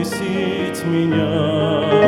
воскресить меня.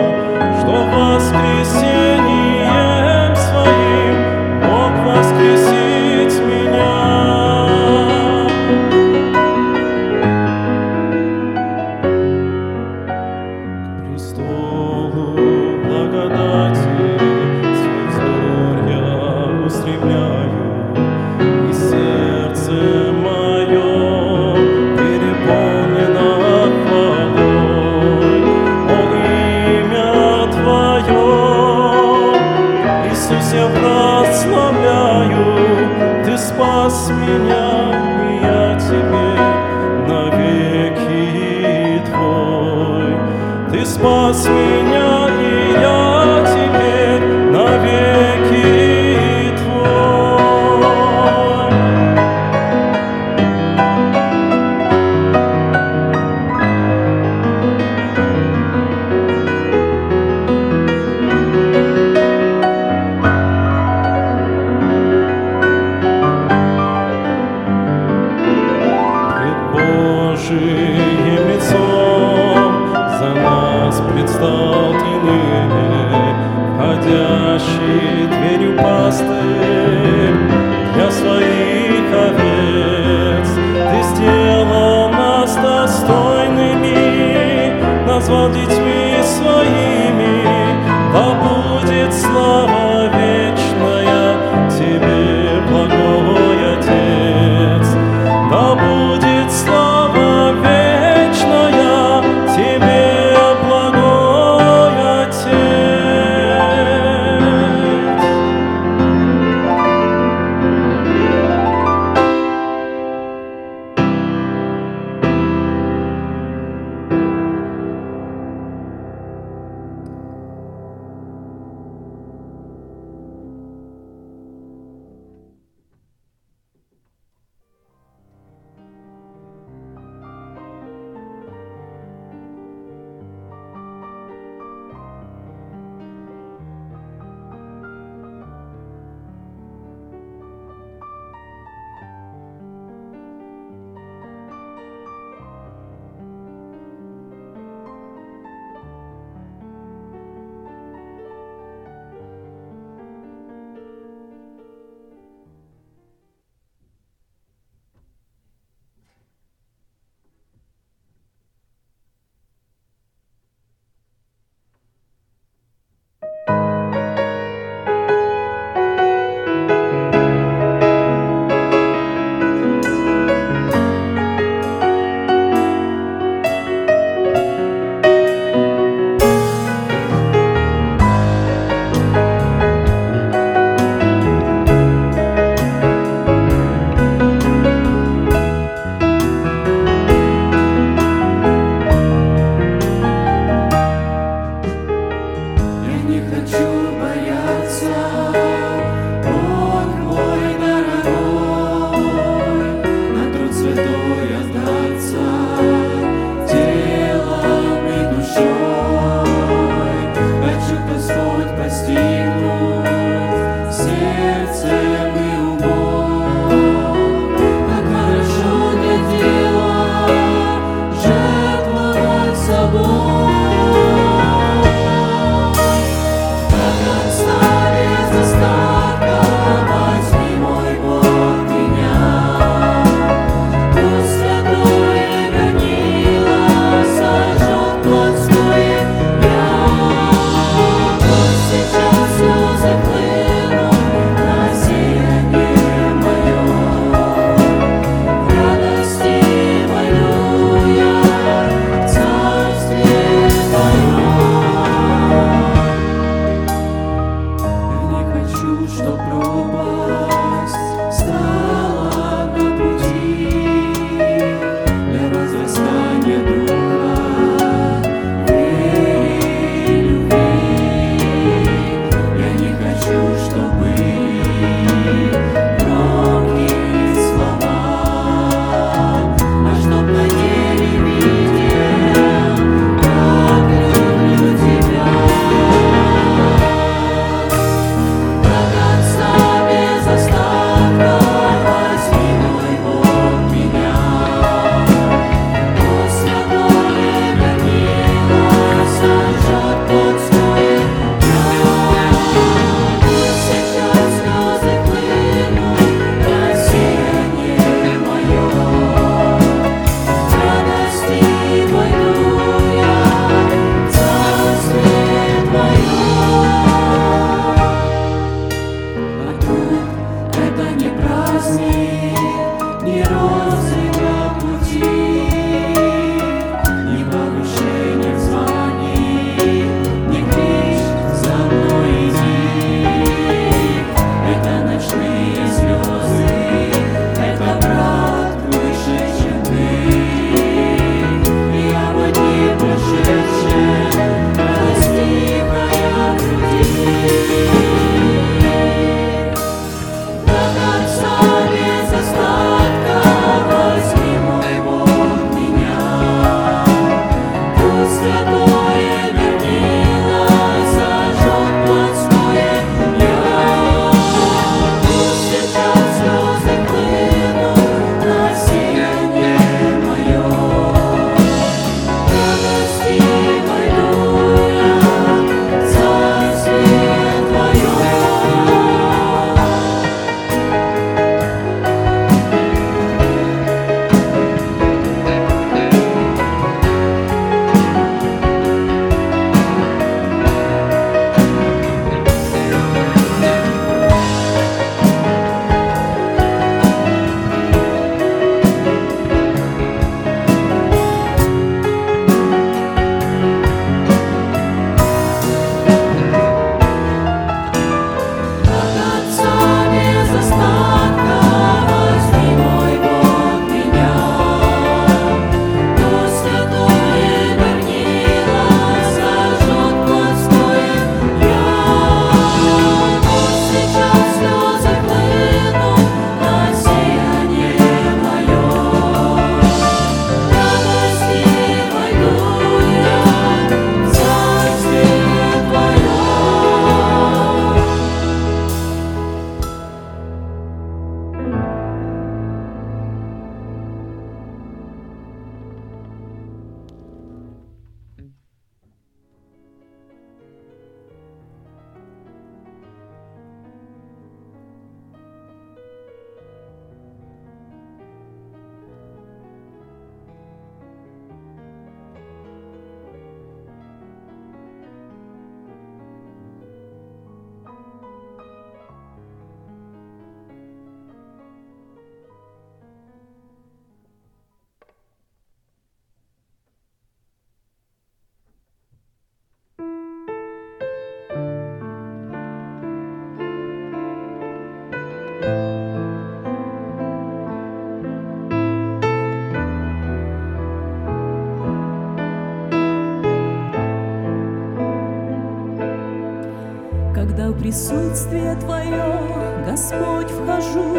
присутствие Твое, Господь, вхожу,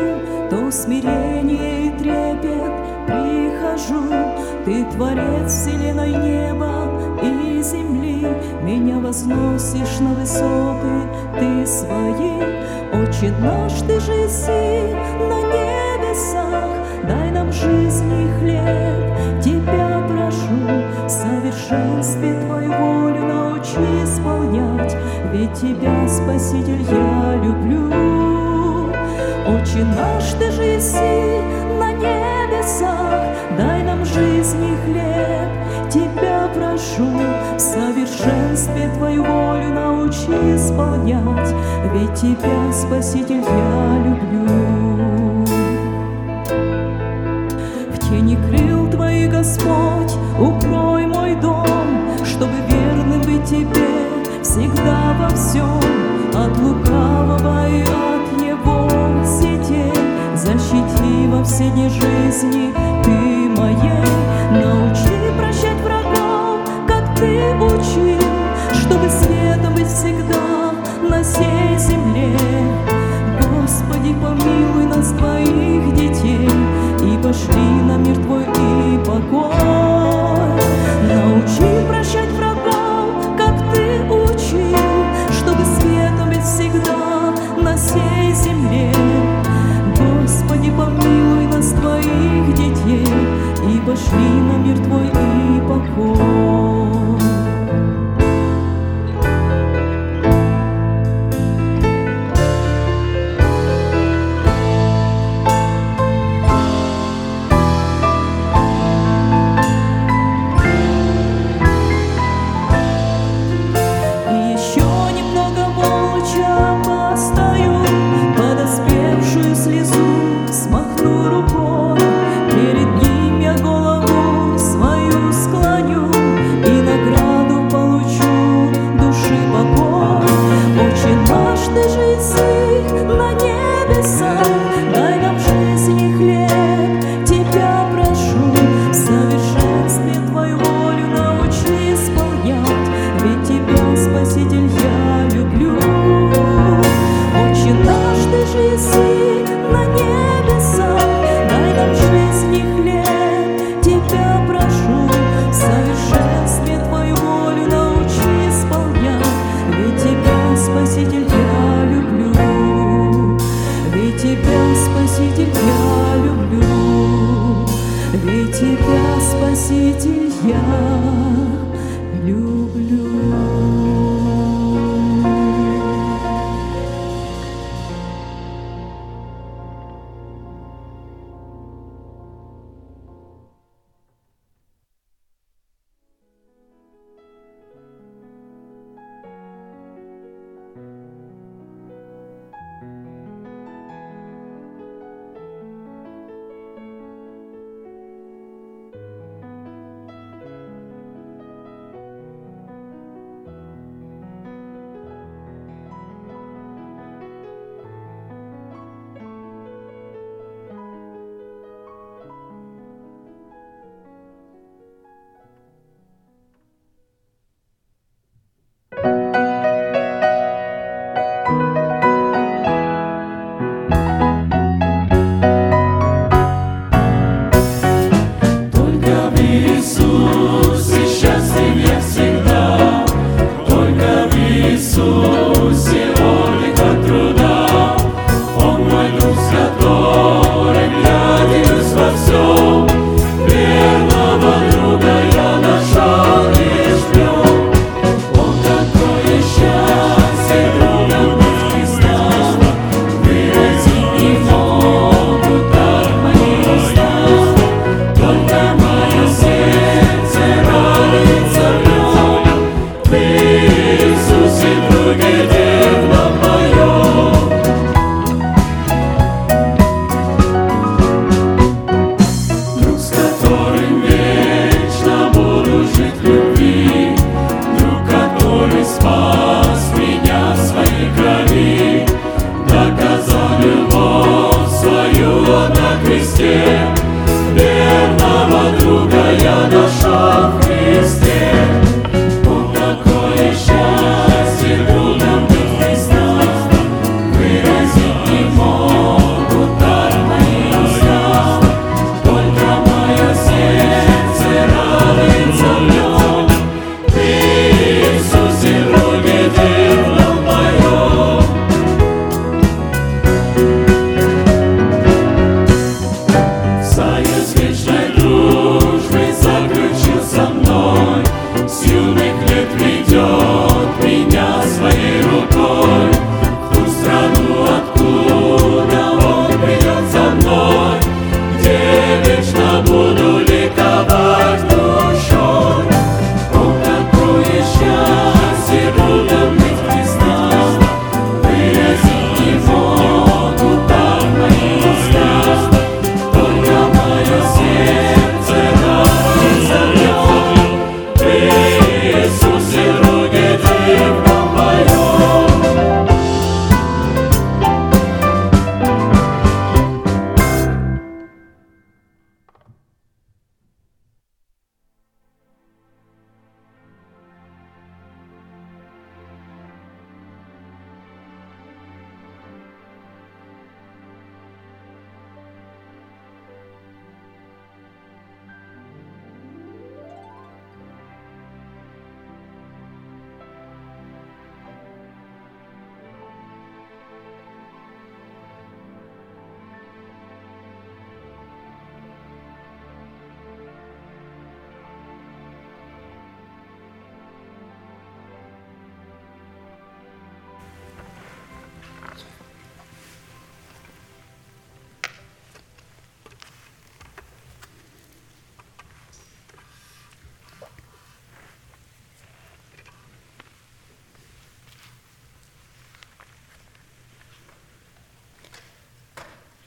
то смирение и трепет прихожу. Ты Творец вселенной неба и земли, Меня возносишь на высоты Ты свои. Отче наш, Ты же си на небесах, Дай нам жизни хлеб, Тебя прошу, В совершенстве Твою волю научи спать понять, ведь тебя, Спаситель, я люблю. Отче наш, ты же си на небесах, дай нам жизни хлеб, тебя прошу, в совершенстве твою волю научи исполнять, ведь тебя, Спаситель, я люблю. соседней жизни.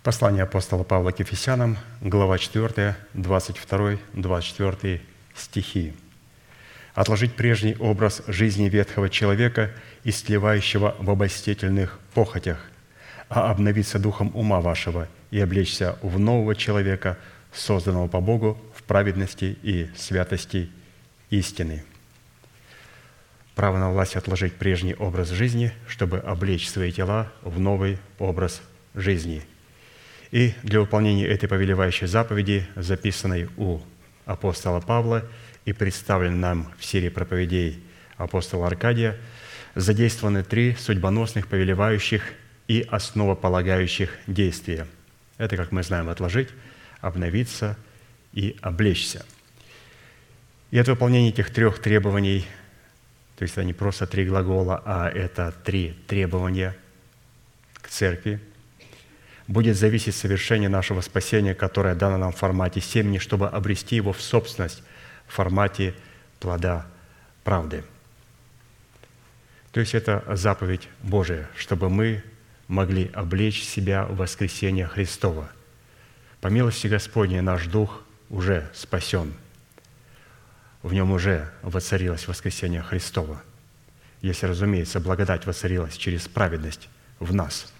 Послание апостола Павла к Ефесянам, глава 4, 22, 24 стихи. «Отложить прежний образ жизни ветхого человека, истлевающего в обостительных похотях, а обновиться духом ума вашего и облечься в нового человека, созданного по Богу в праведности и святости истины». Право на власть отложить прежний образ жизни, чтобы облечь свои тела в новый образ жизни – и для выполнения этой повелевающей заповеди, записанной у апостола Павла и представленной нам в серии проповедей апостола Аркадия, задействованы три судьбоносных, повелевающих и основополагающих действия. Это, как мы знаем, отложить, обновиться и облечься. И от выполнения этих трех требований, то есть это не просто три глагола, а это три требования к церкви – будет зависеть совершение нашего спасения, которое дано нам в формате семени, чтобы обрести его в собственность в формате плода правды. То есть это заповедь Божия, чтобы мы могли облечь себя в воскресение Христова. По милости Господней наш дух уже спасен. В нем уже воцарилось воскресение Христова. Если, разумеется, благодать воцарилась через праведность в нас –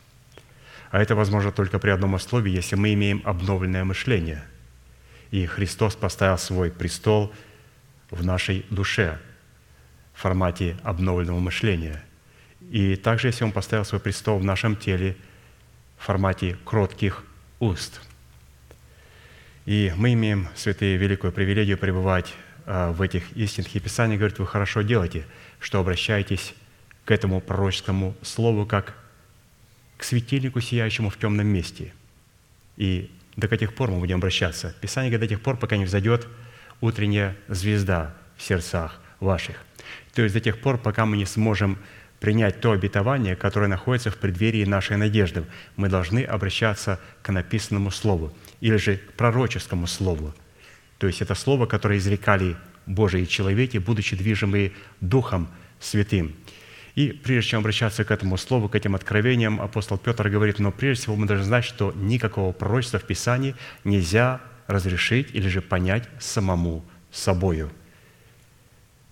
а это возможно только при одном условии, если мы имеем обновленное мышление. И Христос поставил свой престол в нашей душе в формате обновленного мышления. И также, если Он поставил свой престол в нашем теле в формате кротких уст. И мы имеем, святые, великую привилегию пребывать а, в этих истинных. И Писание говорит, вы хорошо делаете, что обращаетесь к этому пророческому слову, как к светильнику, сияющему в темном месте. И до каких пор мы будем обращаться? Писание говорит, до тех пор, пока не взойдет утренняя звезда в сердцах ваших. То есть до тех пор, пока мы не сможем принять то обетование, которое находится в преддверии нашей надежды. Мы должны обращаться к написанному Слову или же к пророческому Слову. То есть это Слово, которое изрекали Божии человеки, будучи движимые Духом Святым – и прежде чем обращаться к этому слову, к этим откровениям, апостол Петр говорит, но прежде всего мы должны знать, что никакого пророчества в Писании нельзя разрешить или же понять самому собою.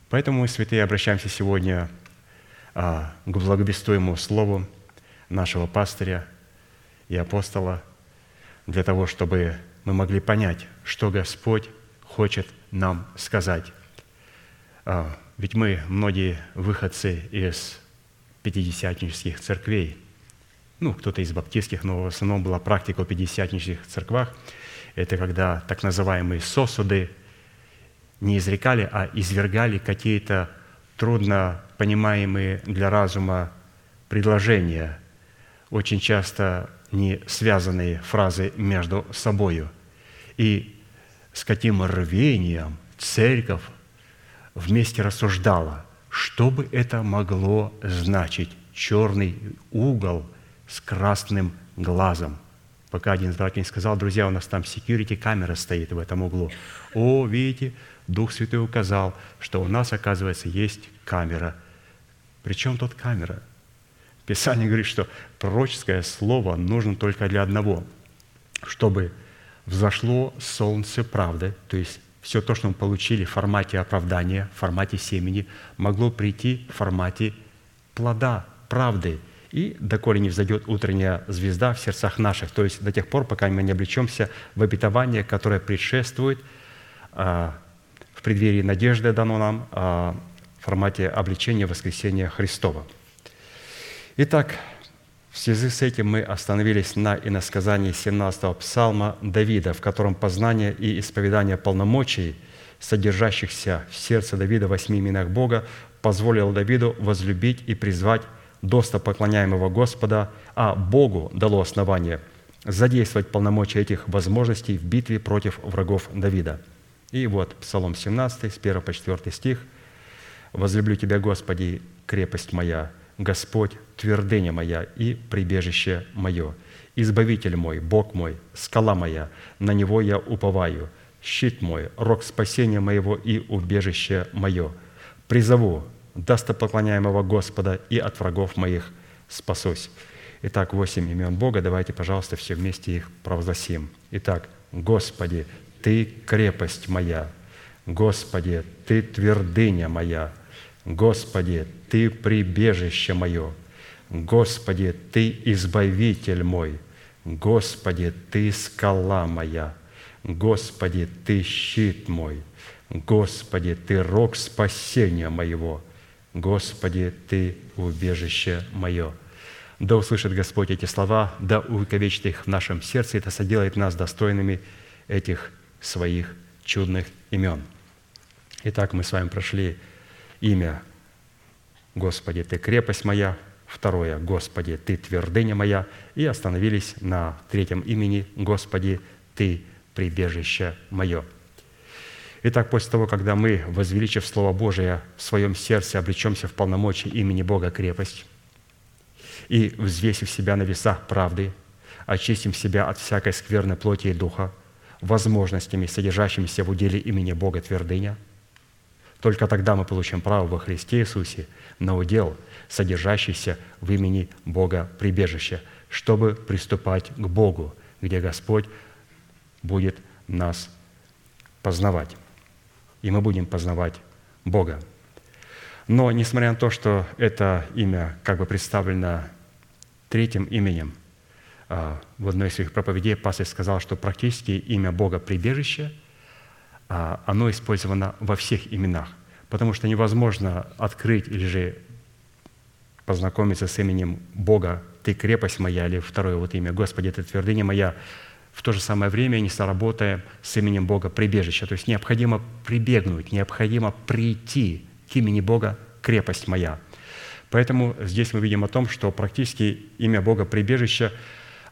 Поэтому мы, святые, обращаемся сегодня а, к благовестуемому слову нашего пастыря и апостола для того, чтобы мы могли понять, что Господь хочет нам сказать. Ведь мы, многие выходцы из пятидесятнических церквей, ну, кто-то из баптистских, но в основном была практика в пятидесятнических церквах, это когда так называемые сосуды не изрекали, а извергали какие-то трудно понимаемые для разума предложения, очень часто не связанные фразы между собою. И с каким рвением церковь вместе рассуждала, что бы это могло значить черный угол с красным глазом. Пока один из братьев не сказал, друзья, у нас там security камера стоит в этом углу. О, видите, Дух Святой указал, что у нас, оказывается, есть камера. Причем тут камера? Писание говорит, что пророческое слово нужно только для одного, чтобы взошло солнце правды, то есть все то, что мы получили в формате оправдания, в формате семени, могло прийти в формате плода, правды. И доколе не взойдет утренняя звезда в сердцах наших, то есть до тех пор, пока мы не облечемся в обетование, которое предшествует а, в преддверии надежды дано нам а, в формате обличения воскресения Христова. Итак, в связи с этим мы остановились на иносказании 17-го псалма Давида, в котором познание и исповедание полномочий, содержащихся в сердце Давида восьми именах Бога, позволило Давиду возлюбить и призвать досто поклоняемого Господа, а Богу дало основание задействовать полномочия этих возможностей в битве против врагов Давида. И вот Псалом 17, с 1 по 4 стих. «Возлюблю Тебя, Господи, крепость моя, Господь, твердыня моя и прибежище мое, Избавитель мой, Бог мой, скала моя, на Него я уповаю, щит мой, рог спасения моего и убежище мое. Призову достопоклоняемого Господа и от врагов моих спасусь. Итак, восемь имен Бога. Давайте, пожалуйста, все вместе их провозгласим. Итак, Господи, Ты крепость моя. Господи, Ты твердыня моя. Господи, Ты прибежище мое. Господи, Ты избавитель мой. Господи, Ты скала моя. Господи, Ты щит мой. Господи, Ты рог спасения моего. Господи, Ты убежище мое. Да услышит Господь эти слова, да увековечит их в нашем сердце, и это соделает нас достойными этих своих чудных имен. Итак, мы с вами прошли имя «Господи, Ты крепость моя», второе «Господи, Ты твердыня моя», и остановились на третьем имени «Господи, Ты прибежище мое». Итак, после того, когда мы, возвеличив Слово Божие в своем сердце, облечемся в полномочии имени Бога крепость, и, взвесив себя на весах правды, очистим себя от всякой скверной плоти и духа, возможностями, содержащимися в уделе имени Бога твердыня, только тогда мы получим право во Христе Иисусе на удел, содержащийся в имени Бога прибежище, чтобы приступать к Богу, где Господь будет нас познавать и мы будем познавать Бога. Но несмотря на то, что это имя как бы представлено третьим именем, а, в одной из своих проповедей пастор сказал, что практически имя Бога прибежище, оно использовано во всех именах, потому что невозможно открыть или же познакомиться с именем Бога «Ты крепость моя» или второе вот имя «Господи, Ты твердыня моя» в то же самое время не сработаем с именем Бога прибежища. То есть необходимо прибегнуть, необходимо прийти к имени Бога крепость моя. Поэтому здесь мы видим о том, что практически имя Бога прибежища,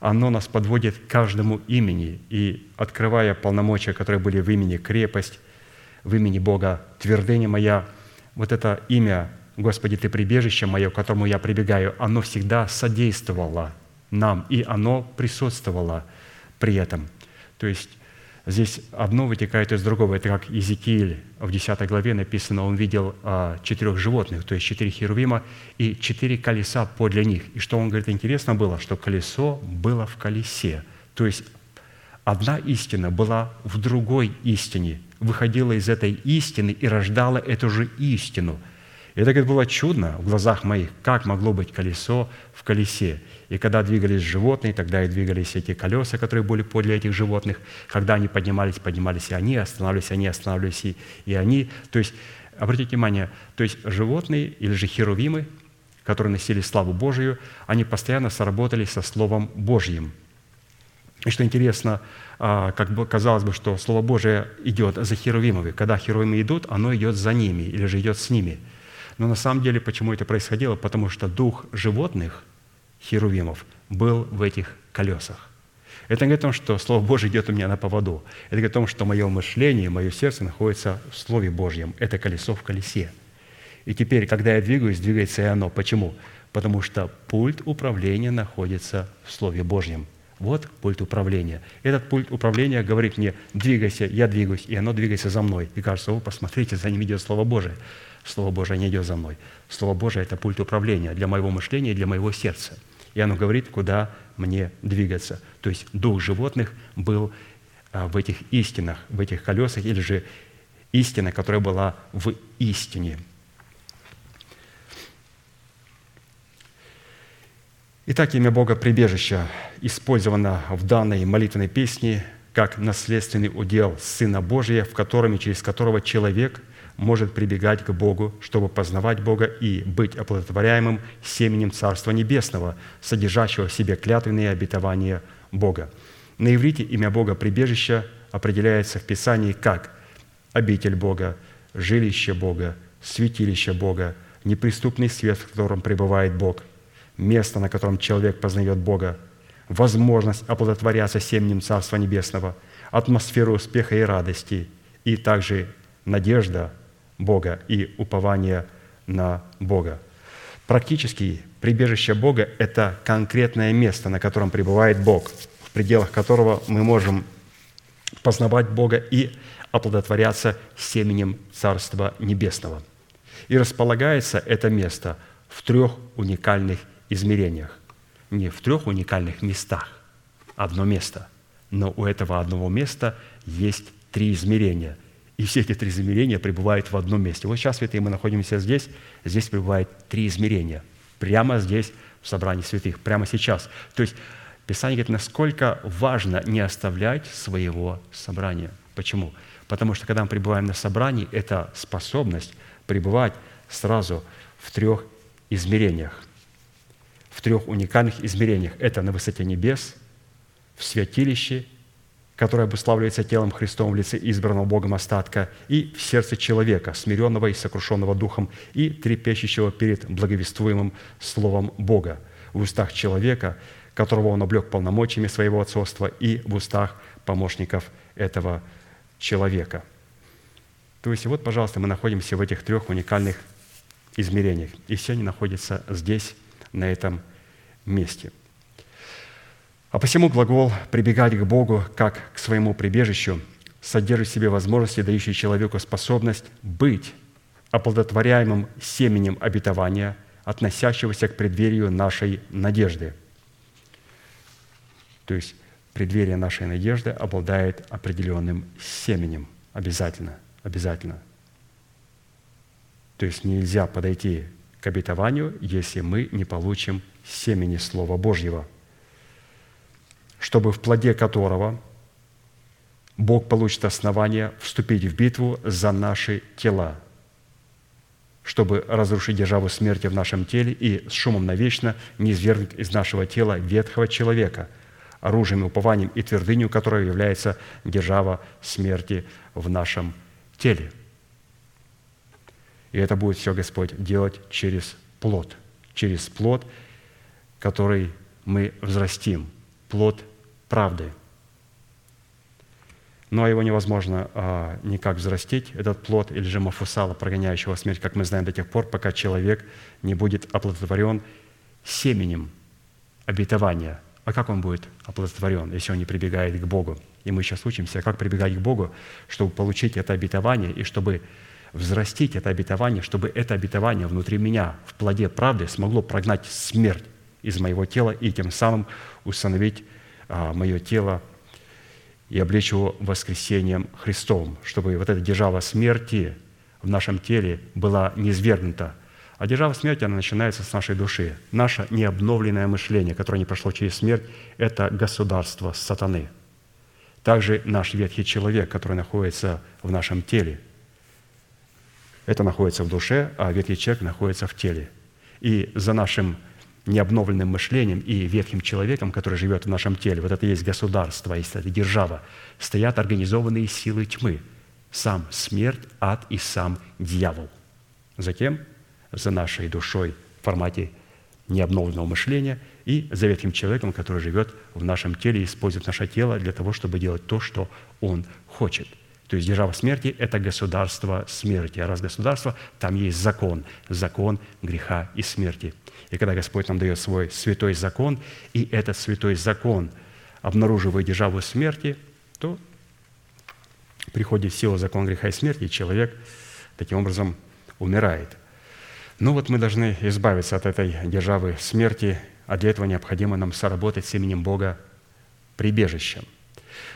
оно нас подводит к каждому имени. И открывая полномочия, которые были в имени крепость, в имени Бога твердыня моя, вот это имя «Господи, Ты прибежище мое, к которому я прибегаю», оно всегда содействовало нам, и оно присутствовало – при этом. То есть здесь одно вытекает из другого. Это как Иезекииль в 10 главе написано, он видел а, четырех животных, то есть четыре херувима и четыре колеса подле них. И что он говорит, интересно было, что колесо было в колесе. То есть одна истина была в другой истине, выходила из этой истины и рождала эту же истину. И это, говорит, было чудно в глазах моих, как могло быть колесо в колесе. И когда двигались животные, тогда и двигались эти колеса, которые были подле этих животных. Когда они поднимались, поднимались и они, останавливались они, останавливались и, и они. То есть, обратите внимание, то есть животные или же херувимы, которые носили славу Божию, они постоянно сработали со Словом Божьим. И что интересно, а, как бы казалось бы, что Слово Божие идет за херувимами. Когда херувимы идут, оно идет за ними или же идет с ними. Но на самом деле, почему это происходило? Потому что дух животных – херувимов был в этих колесах. Это не о том, что Слово Божье идет у меня на поводу. Это о том, что мое мышление, мое сердце находится в Слове Божьем. Это колесо в колесе. И теперь, когда я двигаюсь, двигается и оно. Почему? Потому что пульт управления находится в Слове Божьем. Вот пульт управления. Этот пульт управления говорит мне, двигайся, я двигаюсь, и оно двигается за мной. И кажется, о, посмотрите, за ним идет Слово Божие. Слово Божие не идет за мной. Слово Божие – это пульт управления для моего мышления и для моего сердца – и оно говорит, куда мне двигаться. То есть дух животных был а, в этих истинах, в этих колесах, или же истина, которая была в истине. Итак, имя Бога прибежища использовано в данной молитвенной песне как наследственный удел Сына Божия, в котором и через которого человек – может прибегать к Богу, чтобы познавать Бога и быть оплодотворяемым семенем Царства Небесного, содержащего в себе клятвенные обетования Бога. На иврите имя Бога прибежище определяется в Писании как обитель Бога, жилище Бога, святилище Бога, неприступный свет, в котором пребывает Бог, место, на котором человек познает Бога, возможность оплодотворяться семенем Царства Небесного, атмосферу успеха и радости, и также надежда Бога и упование на Бога. Практически прибежище Бога – это конкретное место, на котором пребывает Бог, в пределах которого мы можем познавать Бога и оплодотворяться семенем Царства Небесного. И располагается это место в трех уникальных измерениях. не в трех уникальных местах, одно место. Но у этого одного места есть три измерения. И все эти три измерения пребывают в одном месте. Вот сейчас, святые, мы находимся здесь. Здесь пребывает три измерения. Прямо здесь, в собрании святых. Прямо сейчас. То есть Писание говорит, насколько важно не оставлять своего собрания. Почему? Потому что когда мы пребываем на собрании, это способность пребывать сразу в трех измерениях. В трех уникальных измерениях. Это на высоте небес, в святилище, которое обуславливается телом Христовым в лице избранного Богом остатка, и в сердце человека, смиренного и сокрушенного духом, и трепещущего перед благовествуемым Словом Бога, в устах человека, которого он облег полномочиями своего отцовства, и в устах помощников этого человека. То есть вот, пожалуйста, мы находимся в этих трех уникальных измерениях. И все они находятся здесь, на этом месте. А посему глагол «прибегать к Богу как к своему прибежищу» содержит в себе возможности, дающие человеку способность быть оплодотворяемым семенем обетования, относящегося к преддверию нашей надежды. То есть преддверие нашей надежды обладает определенным семенем. Обязательно, обязательно – то есть нельзя подойти к обетованию, если мы не получим семени Слова Божьего, чтобы в плоде которого Бог получит основание вступить в битву за наши тела, чтобы разрушить державу смерти в нашем теле и с шумом навечно не извергнуть из нашего тела ветхого человека, оружием, упованием и твердынью, которая является держава смерти в нашем теле – и это будет все Господь делать через плод, через плод, который мы взрастим, плод правды. Но его невозможно а, никак взрастить, этот плод, или же мафусала, прогоняющего смерть, как мы знаем до тех пор, пока человек не будет оплодотворен семенем обетования. А как он будет оплодотворен, если он не прибегает к Богу? И мы сейчас учимся, как прибегать к Богу, чтобы получить это обетование и чтобы взрастить это обетование, чтобы это обетование внутри меня в плоде правды смогло прогнать смерть из моего тела и тем самым установить мое тело и облечь его воскресением Христовым, чтобы вот эта держава смерти в нашем теле была низвергнута. А держава смерти, она начинается с нашей души. Наше необновленное мышление, которое не прошло через смерть, это государство сатаны. Также наш ветхий человек, который находится в нашем теле – это находится в душе, а ветхий человек находится в теле. И за нашим необновленным мышлением и ветхим человеком, который живет в нашем теле, вот это есть государство, есть эта держава, стоят организованные силы тьмы, сам смерть, ад и сам дьявол. Затем за нашей душой в формате необновленного мышления и за ветхим человеком, который живет в нашем теле и использует наше тело для того, чтобы делать то, что он хочет – то есть держава смерти – это государство смерти. А раз государство, там есть закон. Закон греха и смерти. И когда Господь нам дает свой святой закон, и этот святой закон обнаруживает державу смерти, то приходит сила закона греха и смерти, и человек таким образом умирает. Ну вот мы должны избавиться от этой державы смерти, а для этого необходимо нам соработать с именем Бога прибежищем –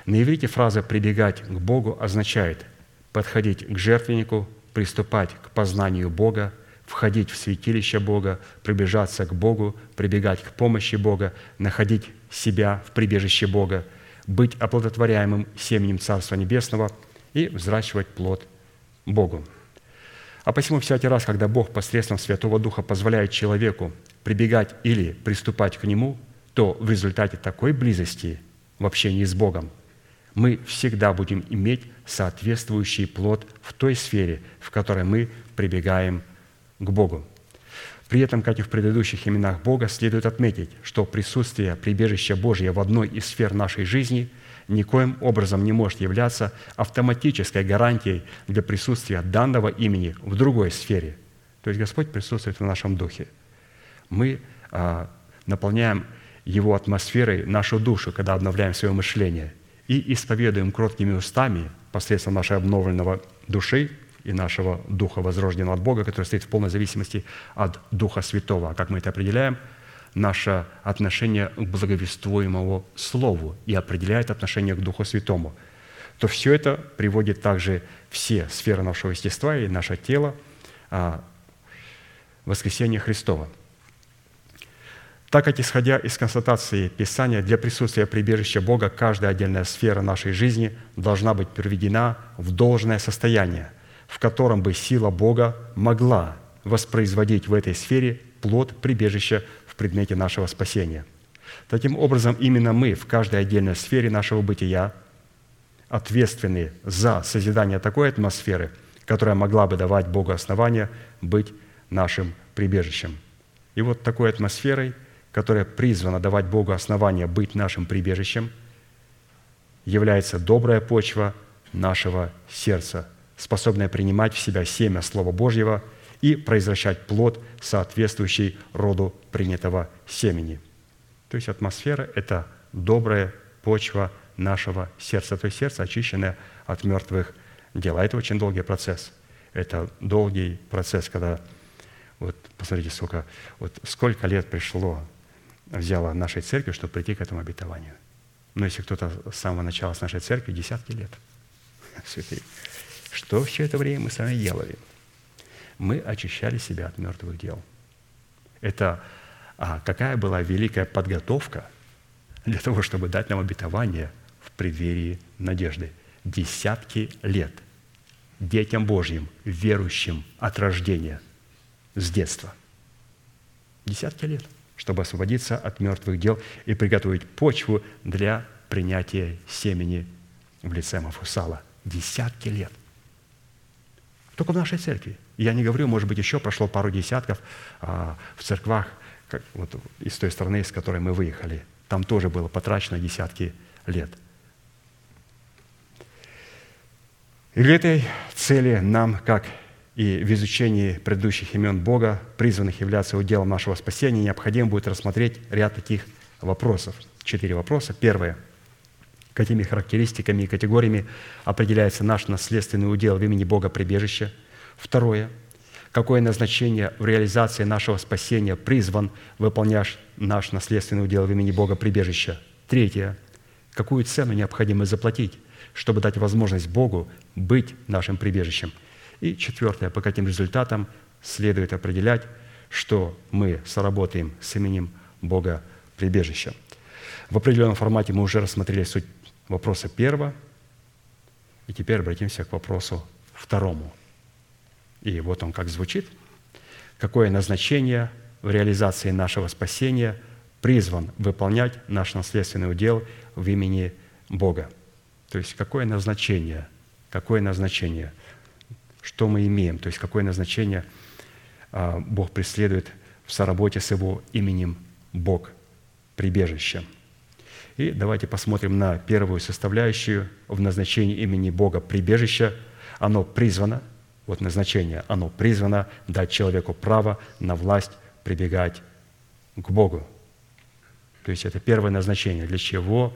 на иврите фраза «прибегать к Богу» означает подходить к жертвеннику, приступать к познанию Бога, входить в святилище Бога, приближаться к Богу, прибегать к помощи Бога, находить себя в прибежище Бога, быть оплодотворяемым семенем Царства Небесного и взращивать плод Богу. А посему всякий раз, когда Бог посредством Святого Духа позволяет человеку прибегать или приступать к Нему, то в результате такой близости в общении с Богом – мы всегда будем иметь соответствующий плод в той сфере, в которой мы прибегаем к Богу. При этом, как и в предыдущих именах Бога, следует отметить, что присутствие прибежища Божьего в одной из сфер нашей жизни никоим образом не может являться автоматической гарантией для присутствия данного имени в другой сфере. То есть Господь присутствует в нашем духе. Мы а, наполняем Его атмосферой нашу душу, когда обновляем свое мышление – и исповедуем кроткими устами посредством нашей обновленного души и нашего Духа, возрожденного от Бога, который стоит в полной зависимости от Духа Святого. А как мы это определяем? наше отношение к благовествуемому Слову и определяет отношение к Духу Святому, то все это приводит также все сферы нашего естества и наше тело а, воскресения Христова. Так как, исходя из констатации Писания, для присутствия прибежища Бога каждая отдельная сфера нашей жизни должна быть приведена в должное состояние, в котором бы сила Бога могла воспроизводить в этой сфере плод прибежища в предмете нашего спасения. Таким образом, именно мы в каждой отдельной сфере нашего бытия ответственны за созидание такой атмосферы, которая могла бы давать Богу основания быть нашим прибежищем. И вот такой атмосферой, которая призвана давать Богу основания быть нашим прибежищем, является добрая почва нашего сердца, способная принимать в себя семя Слова Божьего и произвращать плод, соответствующий роду принятого семени. То есть атмосфера – это добрая почва нашего сердца, то есть сердце, очищенное от мертвых дел. А это очень долгий процесс. Это долгий процесс, когда вот посмотрите, сколько, вот сколько лет пришло, взяло нашей церкви, чтобы прийти к этому обетованию. Но если кто-то с самого начала с нашей церкви, десятки лет. Святые. Что все это время мы с вами делали? Мы очищали себя от мертвых дел. Это а какая была великая подготовка для того, чтобы дать нам обетование в преддверии надежды. Десятки лет детям Божьим, верующим от рождения – с детства. Десятки лет, чтобы освободиться от мертвых дел и приготовить почву для принятия семени в лице Мафусала. Десятки лет. Только в нашей церкви. Я не говорю, может быть, еще прошло пару десятков а, в церквах, как, вот, из той страны, из которой мы выехали. Там тоже было потрачено десятки лет. И для этой цели нам, как и в изучении предыдущих имен Бога, призванных являться уделом нашего спасения, необходимо будет рассмотреть ряд таких вопросов. Четыре вопроса. Первое. Какими характеристиками и категориями определяется наш наследственный удел в имени Бога прибежища? Второе. Какое назначение в реализации нашего спасения призван выполнять наш наследственный удел в имени Бога прибежища? Третье. Какую цену необходимо заплатить, чтобы дать возможность Богу быть нашим прибежищем – и четвертое, по каким результатам следует определять, что мы соработаем с именем Бога прибежища. В определенном формате мы уже рассмотрели суть вопроса первого, и теперь обратимся к вопросу второму. И вот он как звучит. Какое назначение в реализации нашего спасения призван выполнять наш наследственный удел в имени Бога? То есть какое назначение, какое назначение – что мы имеем, то есть какое назначение а, Бог преследует в соработе с Его именем Бог, прибежище. И давайте посмотрим на первую составляющую в назначении имени Бога прибежища. Оно призвано, вот назначение, оно призвано дать человеку право на власть прибегать к Богу. То есть это первое назначение, для чего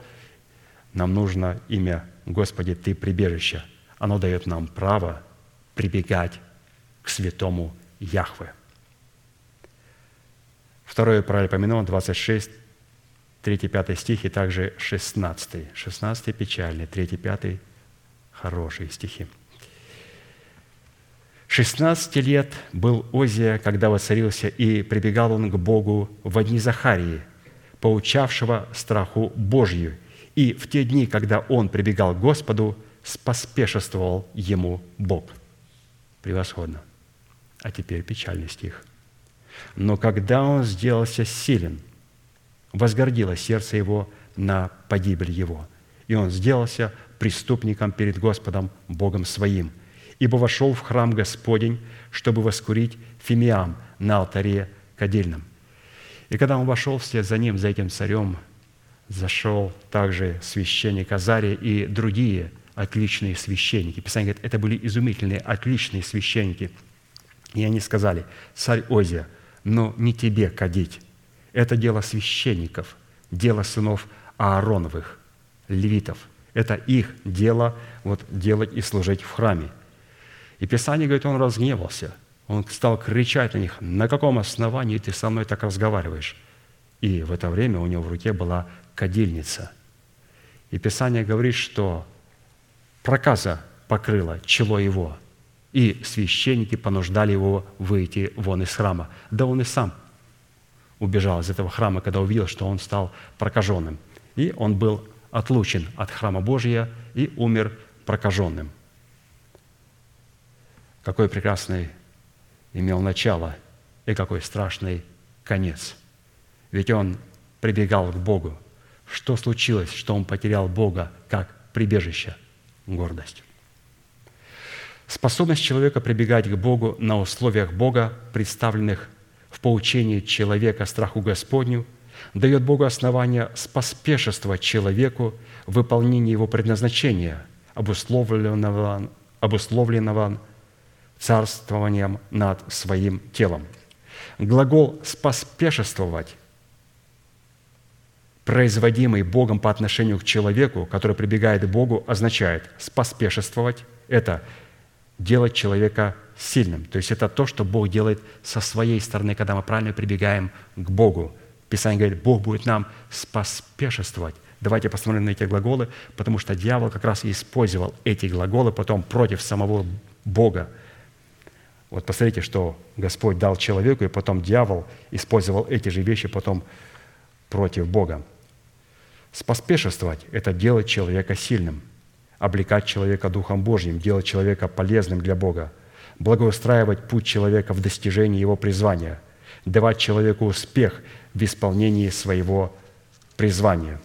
нам нужно имя Господи, Ты прибежище. Оно дает нам право прибегать к святому Яхве. Второе паралипоменон, 26, 3-5 стих и также 16. 16 печальный, 3-5 хорошие стихи. 16 лет был Озия, когда воцарился, и прибегал он к Богу в дни Захарии, поучавшего страху Божью. И в те дни, когда он прибегал к Господу, споспешествовал ему Бог – Превосходно. А теперь печальный стих. «Но когда он сделался силен, возгордило сердце его на погибель его, и он сделался преступником перед Господом Богом своим, ибо вошел в храм Господень, чтобы воскурить фимиам на алтаре кадильном. И когда он вошел вслед за ним, за этим царем, зашел также священник Азария и другие – отличные священники. Писание говорит, это были изумительные, отличные священники. И они сказали, царь Озия, но не тебе кадить. Это дело священников, дело сынов Аароновых, левитов. Это их дело вот, делать и служить в храме. И Писание говорит, он разгневался. Он стал кричать на них, на каком основании ты со мной так разговариваешь? И в это время у него в руке была кадильница. И Писание говорит, что проказа покрыла чело его, и священники понуждали его выйти вон из храма. Да он и сам убежал из этого храма, когда увидел, что он стал прокаженным. И он был отлучен от храма Божия и умер прокаженным. Какой прекрасный имел начало и какой страшный конец. Ведь он прибегал к Богу. Что случилось, что он потерял Бога как прибежище? Гордость. Способность человека прибегать к Богу на условиях Бога, представленных поучении человека страху Господню, дает Богу основание споспешествовать человеку в выполнении его предназначения, обусловленного, обусловленного царствованием над своим телом. Глагол «споспешествовать» производимый Богом по отношению к человеку, который прибегает к Богу, означает споспешествовать – это делать человека сильным. То есть это то, что Бог делает со своей стороны, когда мы правильно прибегаем к Богу. Писание говорит, Бог будет нам споспешествовать. Давайте посмотрим на эти глаголы, потому что дьявол как раз и использовал эти глаголы потом против самого Бога. Вот посмотрите, что Господь дал человеку, и потом дьявол использовал эти же вещи потом против Бога. Споспешествовать – это делать человека сильным – облекать человека Духом Божьим, делать человека полезным для Бога, благоустраивать путь человека в достижении его призвания, давать человеку успех в исполнении своего призвания.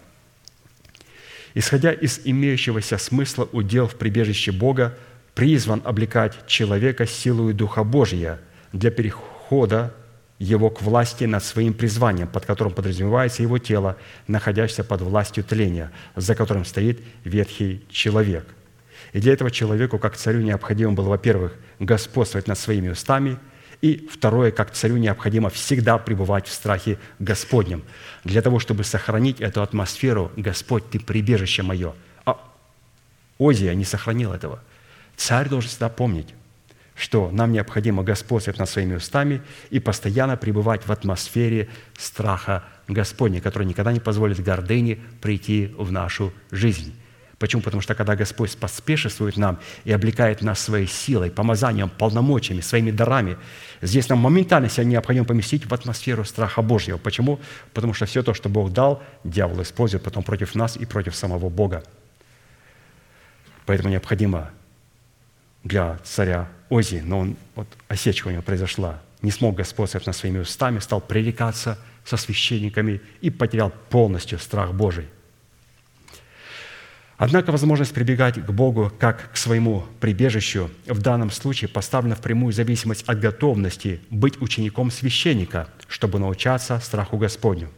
Исходя из имеющегося смысла удел в прибежище Бога, призван облекать человека силой Духа Божия для перехода его к власти над своим призванием, под которым подразумевается его тело, находящееся под властью тления, за которым стоит ветхий человек. И для этого человеку, как царю, необходимо было, во-первых, господствовать над своими устами, и второе, как царю необходимо всегда пребывать в страхе Господнем. Для того, чтобы сохранить эту атмосферу, Господь, Ты прибежище мое. А Озия не сохранил этого. Царь должен всегда помнить, что нам необходимо господствовать над своими устами и постоянно пребывать в атмосфере страха Господня, который никогда не позволит гордыне прийти в нашу жизнь. Почему? Потому что когда Господь поспешествует нам и облекает нас своей силой, помазанием, полномочиями, своими дарами, здесь нам моментально себя необходимо поместить в атмосферу страха Божьего. Почему? Потому что все то, что Бог дал, дьявол использует потом против нас и против самого Бога. Поэтому необходимо для царя Ози, но он, вот осечка у него произошла, не смог господствовать над своими устами, стал пререкаться со священниками и потерял полностью страх Божий. Однако возможность прибегать к Богу как к своему прибежищу в данном случае поставлена в прямую зависимость от готовности быть учеником священника, чтобы научаться страху Господню.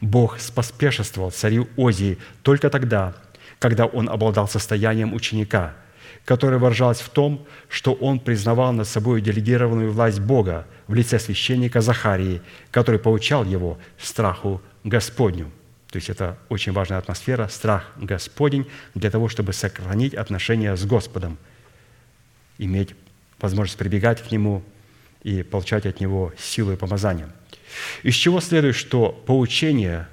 Бог споспешествовал царю Озии только тогда, когда он обладал состоянием ученика – которая выражалась в том, что он признавал над собой делегированную власть Бога в лице священника Захарии, который поучал его страху Господню. То есть это очень важная атмосфера, страх Господень для того, чтобы сохранить отношения с Господом, иметь возможность прибегать к Нему и получать от Него силу и помазание. Из чего следует, что поучение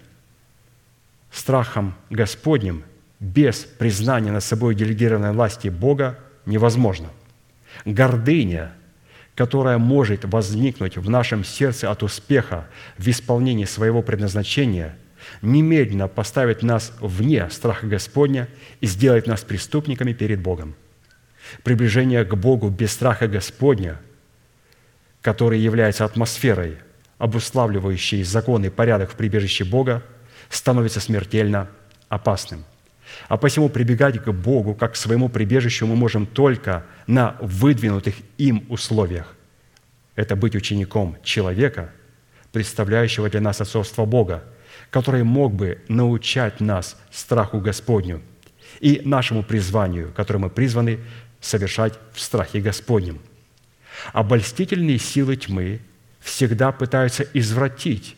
страхом Господним – без признания над собой делегированной власти Бога невозможно. Гордыня, которая может возникнуть в нашем сердце от успеха в исполнении своего предназначения, немедленно поставит нас вне страха Господня и сделает нас преступниками перед Богом. Приближение к Богу без страха Господня, который является атмосферой, обуславливающей закон и порядок в прибежище Бога, становится смертельно опасным – а посему прибегать к Богу как к своему прибежищу мы можем только на выдвинутых им условиях. Это быть учеником человека, представляющего для нас отцовство Бога, который мог бы научать нас страху Господню и нашему призванию, которое мы призваны совершать в страхе Господнем. Обольстительные силы тьмы всегда пытаются извратить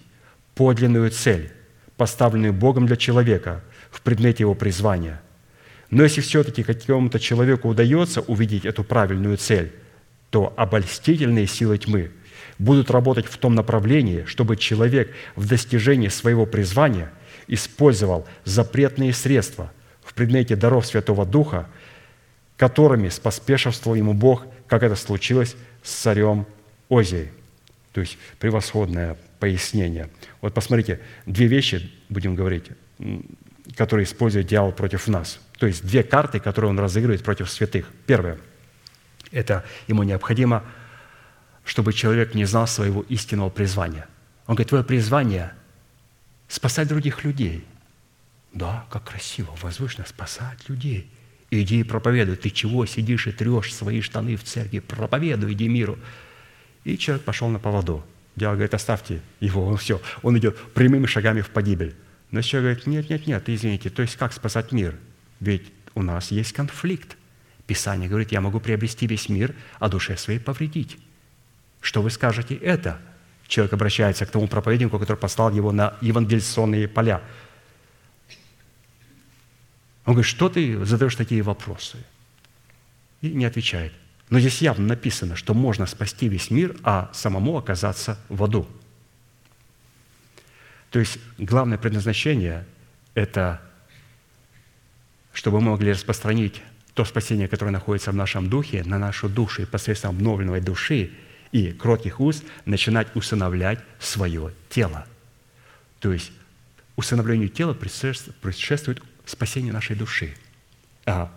подлинную цель, поставленную Богом для человека – в предмете его призвания. Но если все-таки какому-то человеку удается увидеть эту правильную цель, то обольстительные силы тьмы будут работать в том направлении, чтобы человек в достижении своего призвания использовал запретные средства в предмете даров Святого Духа, которыми споспешествовал ему Бог, как это случилось с царем Озией. То есть превосходное пояснение. Вот посмотрите, две вещи, будем говорить, которые использует дьявол против нас. То есть две карты, которые он разыгрывает против святых. Первое – это ему необходимо, чтобы человек не знал своего истинного призвания. Он говорит, твое призвание – спасать других людей. Да, как красиво, возвышенно спасать людей. Иди и проповедуй. Ты чего сидишь и трешь свои штаны в церкви? Проповедуй, иди миру. И человек пошел на поводу. Дьявол говорит, оставьте его, он все, он идет прямыми шагами в погибель. Но человек говорит, нет, нет, нет, извините, то есть как спасать мир? Ведь у нас есть конфликт. Писание говорит, я могу приобрести весь мир, а душе своей повредить. Что вы скажете это? Человек обращается к тому проповеднику, который послал его на евангелизационные поля. Он говорит, что ты задаешь такие вопросы? И не отвечает. Но здесь явно написано, что можно спасти весь мир, а самому оказаться в аду. То есть главное предназначение – это чтобы мы могли распространить то спасение, которое находится в нашем духе, на нашу душу, и посредством обновленной души и кротких уст начинать усыновлять свое тело. То есть усыновлению тела предшествует спасение нашей души. А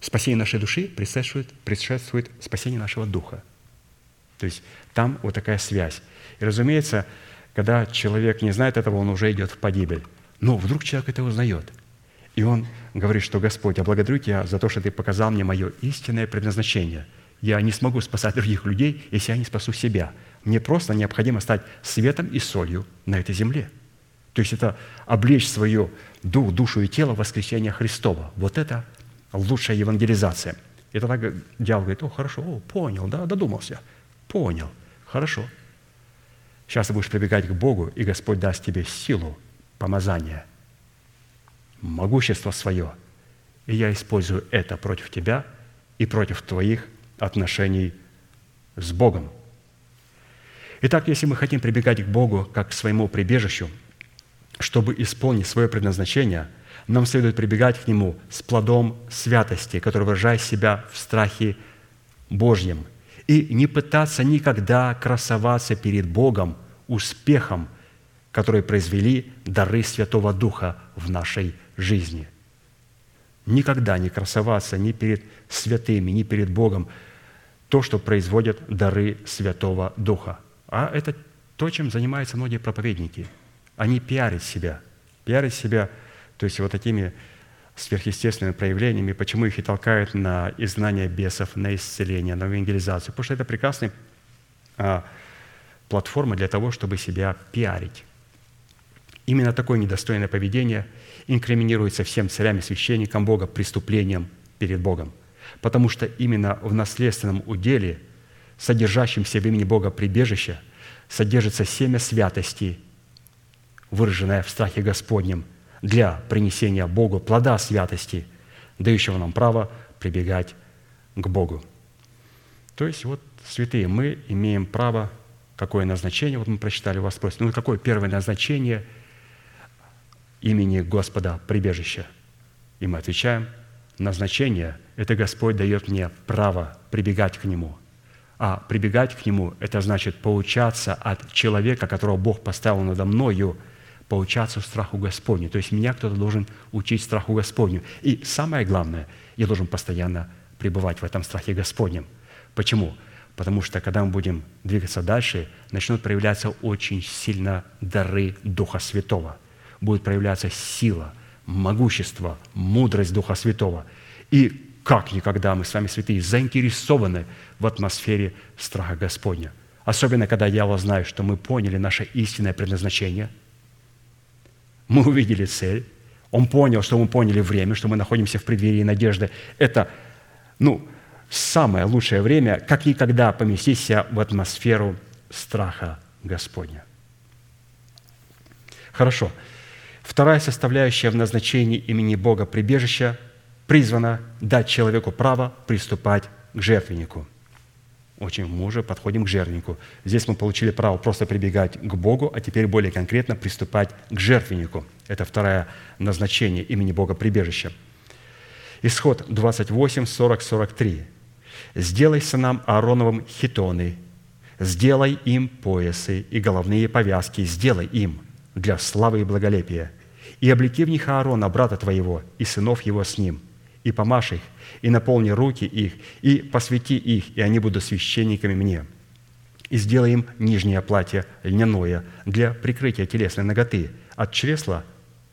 спасение нашей души предшествует, предшествует спасение нашего духа. То есть там вот такая связь. И, разумеется, когда человек не знает этого, он уже идет в погибель. Но вдруг человек это узнает – и он говорит, что «Господь, я благодарю Тебя за то, что Ты показал мне мое истинное предназначение. Я не смогу спасать других людей, если я не спасу себя. Мне просто необходимо стать светом и солью на этой земле». То есть это облечь свою дух, душу и тело в воскресения Христова. Вот это лучшая евангелизация. И тогда дьявол говорит, о, хорошо, о, понял, да, додумался, понял, хорошо. Сейчас ты будешь прибегать к Богу, и Господь даст тебе силу помазания – могущество свое, и я использую это против тебя и против твоих отношений с Богом. Итак, если мы хотим прибегать к Богу как к своему прибежищу, чтобы исполнить свое предназначение, нам следует прибегать к Нему с плодом святости, который выражает себя в страхе Божьем, и не пытаться никогда красоваться перед Богом успехом, который произвели дары Святого Духа в нашей жизни. Никогда не красоваться ни перед святыми, ни перед Богом то, что производят дары Святого Духа. А это то, чем занимаются многие проповедники. Они пиарят себя. Пиарят себя, то есть вот такими сверхъестественными проявлениями, почему их и толкают на изгнание бесов, на исцеление, на евангелизацию. Потому что это прекрасная платформа для того, чтобы себя пиарить. Именно такое недостойное поведение инкриминируется всем царям и священникам Бога преступлением перед Богом. Потому что именно в наследственном уделе, содержащемся в имени Бога прибежище, содержится семя святости, выраженное в страхе Господнем, для принесения Богу плода святости, дающего нам право прибегать к Богу. То есть вот, святые, мы имеем право, какое назначение, вот мы прочитали, вас спросят, ну какое первое назначение – имени Господа прибежище? И мы отвечаем, назначение – это Господь дает мне право прибегать к Нему. А прибегать к Нему – это значит поучаться от человека, которого Бог поставил надо мною, поучаться страху Господню. То есть меня кто-то должен учить страху Господню. И самое главное, я должен постоянно пребывать в этом страхе Господнем. Почему? Потому что когда мы будем двигаться дальше, начнут проявляться очень сильно дары Духа Святого – будет проявляться сила, могущество, мудрость Духа Святого. И как никогда мы с вами, святые, заинтересованы в атмосфере страха Господня. Особенно, когда дьявол знает, что мы поняли наше истинное предназначение, мы увидели цель, он понял, что мы поняли время, что мы находимся в преддверии надежды. Это, ну, самое лучшее время, как никогда поместиться в атмосферу страха Господня. Хорошо. Вторая составляющая в назначении имени Бога прибежища призвана дать человеку право приступать к жертвеннику. очень мы уже подходим к жертвеннику. Здесь мы получили право просто прибегать к Богу, а теперь более конкретно приступать к жертвеннику. Это второе назначение имени Бога прибежища. Исход 28, 40, 43. «Сделай сынам Аароновым хитоны, сделай им поясы и головные повязки, сделай им для славы и благолепия, и облеки в них Аарона, брата твоего, и сынов его с ним, и помажь их, и наполни руки их, и посвяти их, и они будут священниками мне. И сделай им нижнее платье льняное для прикрытия телесной ноготы от чресла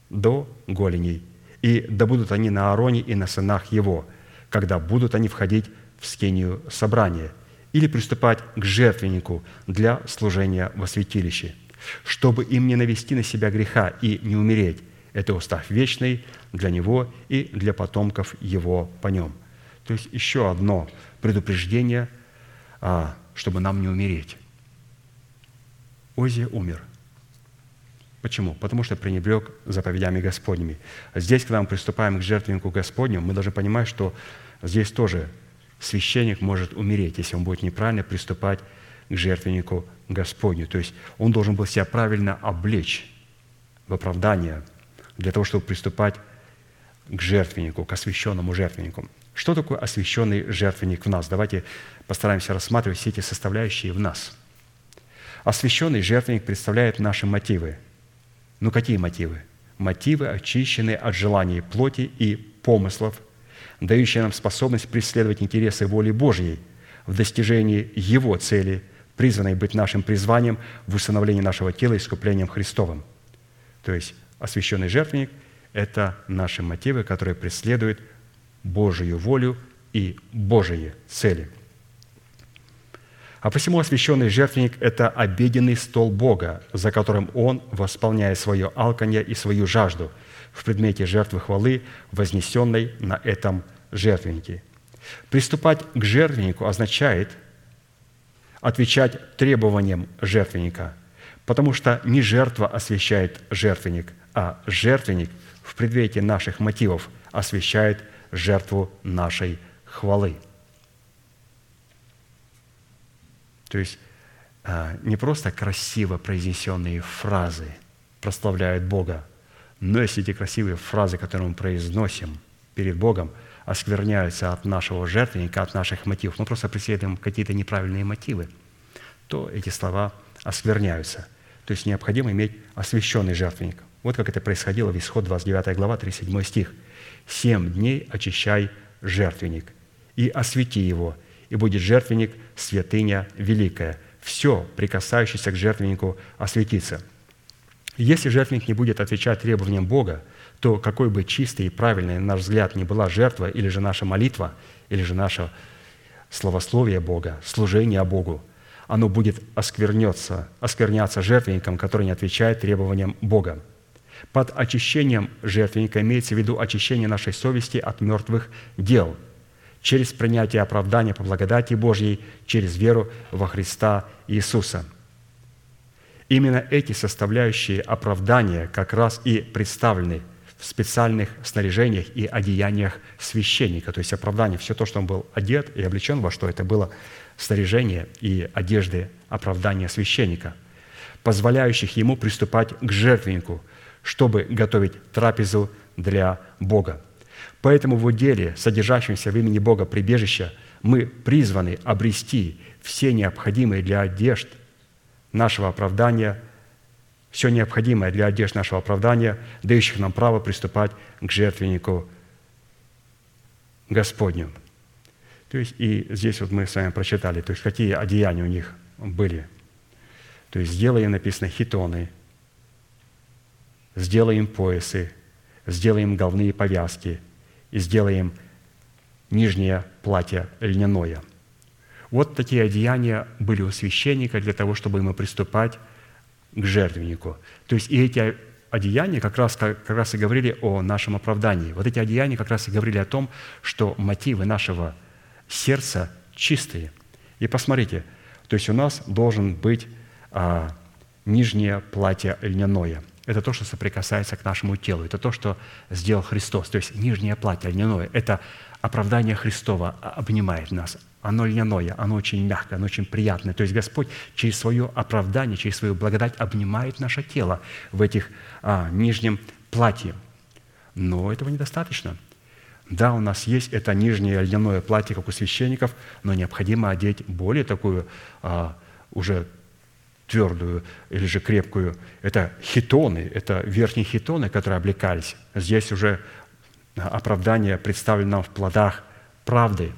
до голеней. И да будут они на Аароне и на сынах его, когда будут они входить в скинию собрания или приступать к жертвеннику для служения во святилище, чтобы им не навести на себя греха и не умереть, это устав вечный для него и для потомков его по нем. То есть еще одно предупреждение, а, чтобы нам не умереть. Озия умер. Почему? Потому что пренебрег заповедями Господними. Здесь, когда мы приступаем к жертвеннику Господню, мы должны понимать, что здесь тоже священник может умереть, если он будет неправильно приступать к жертвеннику Господню. То есть он должен был себя правильно облечь в оправдание – для того, чтобы приступать к жертвеннику, к освященному жертвеннику. Что такое освященный жертвенник в нас? Давайте постараемся рассматривать все эти составляющие в нас. Освященный жертвенник представляет наши мотивы. Ну какие мотивы? Мотивы, очищенные от желаний плоти и помыслов, дающие нам способность преследовать интересы воли Божьей в достижении Его цели, призванной быть нашим призванием в усыновлении нашего тела искуплением Христовым. То есть освященный жертвенник – это наши мотивы, которые преследуют Божию волю и Божьи цели. А посему освященный жертвенник – это обеденный стол Бога, за которым Он восполняет свое алканье и свою жажду в предмете жертвы хвалы, вознесенной на этом жертвеннике. Приступать к жертвеннику означает отвечать требованиям жертвенника, потому что не жертва освящает жертвенник – а жертвенник в предвете наших мотивов освящает жертву нашей хвалы. То есть а, не просто красиво произнесенные фразы прославляют Бога, но если эти красивые фразы, которые мы произносим перед Богом, оскверняются от нашего жертвенника, от наших мотивов, мы просто преследуем какие-то неправильные мотивы, то эти слова оскверняются. То есть необходимо иметь освященный жертвенник – вот как это происходило в Исход 29 глава, 37 стих. «Семь дней очищай жертвенник, и освети его, и будет жертвенник святыня великая. Все, прикасающееся к жертвеннику, осветится». Если жертвенник не будет отвечать требованиям Бога, то какой бы чистой и правильной, на наш взгляд, ни была жертва, или же наша молитва, или же наше словословие Бога, служение Богу, оно будет оскверняться, оскверняться жертвенником, который не отвечает требованиям Бога. Под очищением жертвенника имеется в виду очищение нашей совести от мертвых дел через принятие оправдания по благодати Божьей, через веру во Христа Иисуса. Именно эти составляющие оправдания как раз и представлены в специальных снаряжениях и одеяниях священника. То есть оправдание, все то, что он был одет и облечен во что, это было снаряжение и одежды оправдания священника, позволяющих ему приступать к жертвеннику – чтобы готовить трапезу для Бога. Поэтому в деле, содержащемся в имени Бога прибежища, мы призваны обрести все необходимые для одежд нашего оправдания, все необходимое для одежд нашего оправдания, дающих нам право приступать к жертвеннику Господню. То есть и здесь вот мы с вами прочитали, то есть какие одеяния у них были. То есть сделаем, написано, хитоны – сделаем поясы, сделаем головные повязки и сделаем нижнее платье льняное. Вот такие одеяния были у священника для того, чтобы ему приступать к жертвеннику. То есть и эти одеяния как раз, как раз и говорили о нашем оправдании. Вот эти одеяния как раз и говорили о том, что мотивы нашего сердца чистые. И посмотрите, то есть у нас должен быть а, нижнее платье льняное – это то, что соприкасается к нашему телу. Это то, что сделал Христос. То есть нижнее платье льняное – это оправдание Христова обнимает нас, оно льняное, оно очень мягкое, оно очень приятное. То есть Господь через свое оправдание, через свою благодать обнимает наше тело в этих а, нижнем платье. Но этого недостаточно. Да, у нас есть это нижнее льняное платье, как у священников, но необходимо одеть более такую а, уже твердую или же крепкую. Это хитоны, это верхние хитоны, которые облекались. Здесь уже оправдание представлено в плодах правды.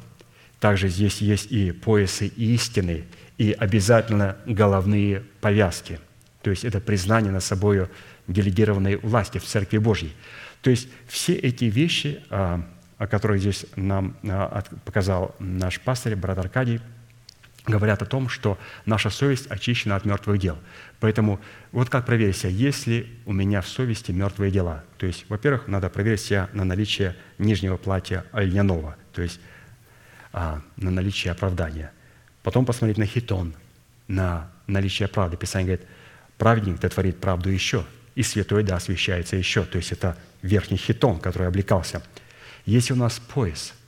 Также здесь есть и поясы истины, и обязательно головные повязки. То есть это признание на собой делегированной власти в Церкви Божьей. То есть все эти вещи, а, о которых здесь нам а, показал наш пастырь, брат Аркадий – говорят о том, что наша совесть очищена от мертвых дел. Поэтому вот как проверить себя, есть ли у меня в совести мертвые дела. То есть, во-первых, надо проверить себя на наличие нижнего платья льняного, то есть а, на наличие оправдания. Потом посмотреть на хитон, на наличие правды. Писание говорит, праведник да творит правду еще, и святой да освящается еще. То есть это верхний хитон, который облекался. Есть у нас пояс –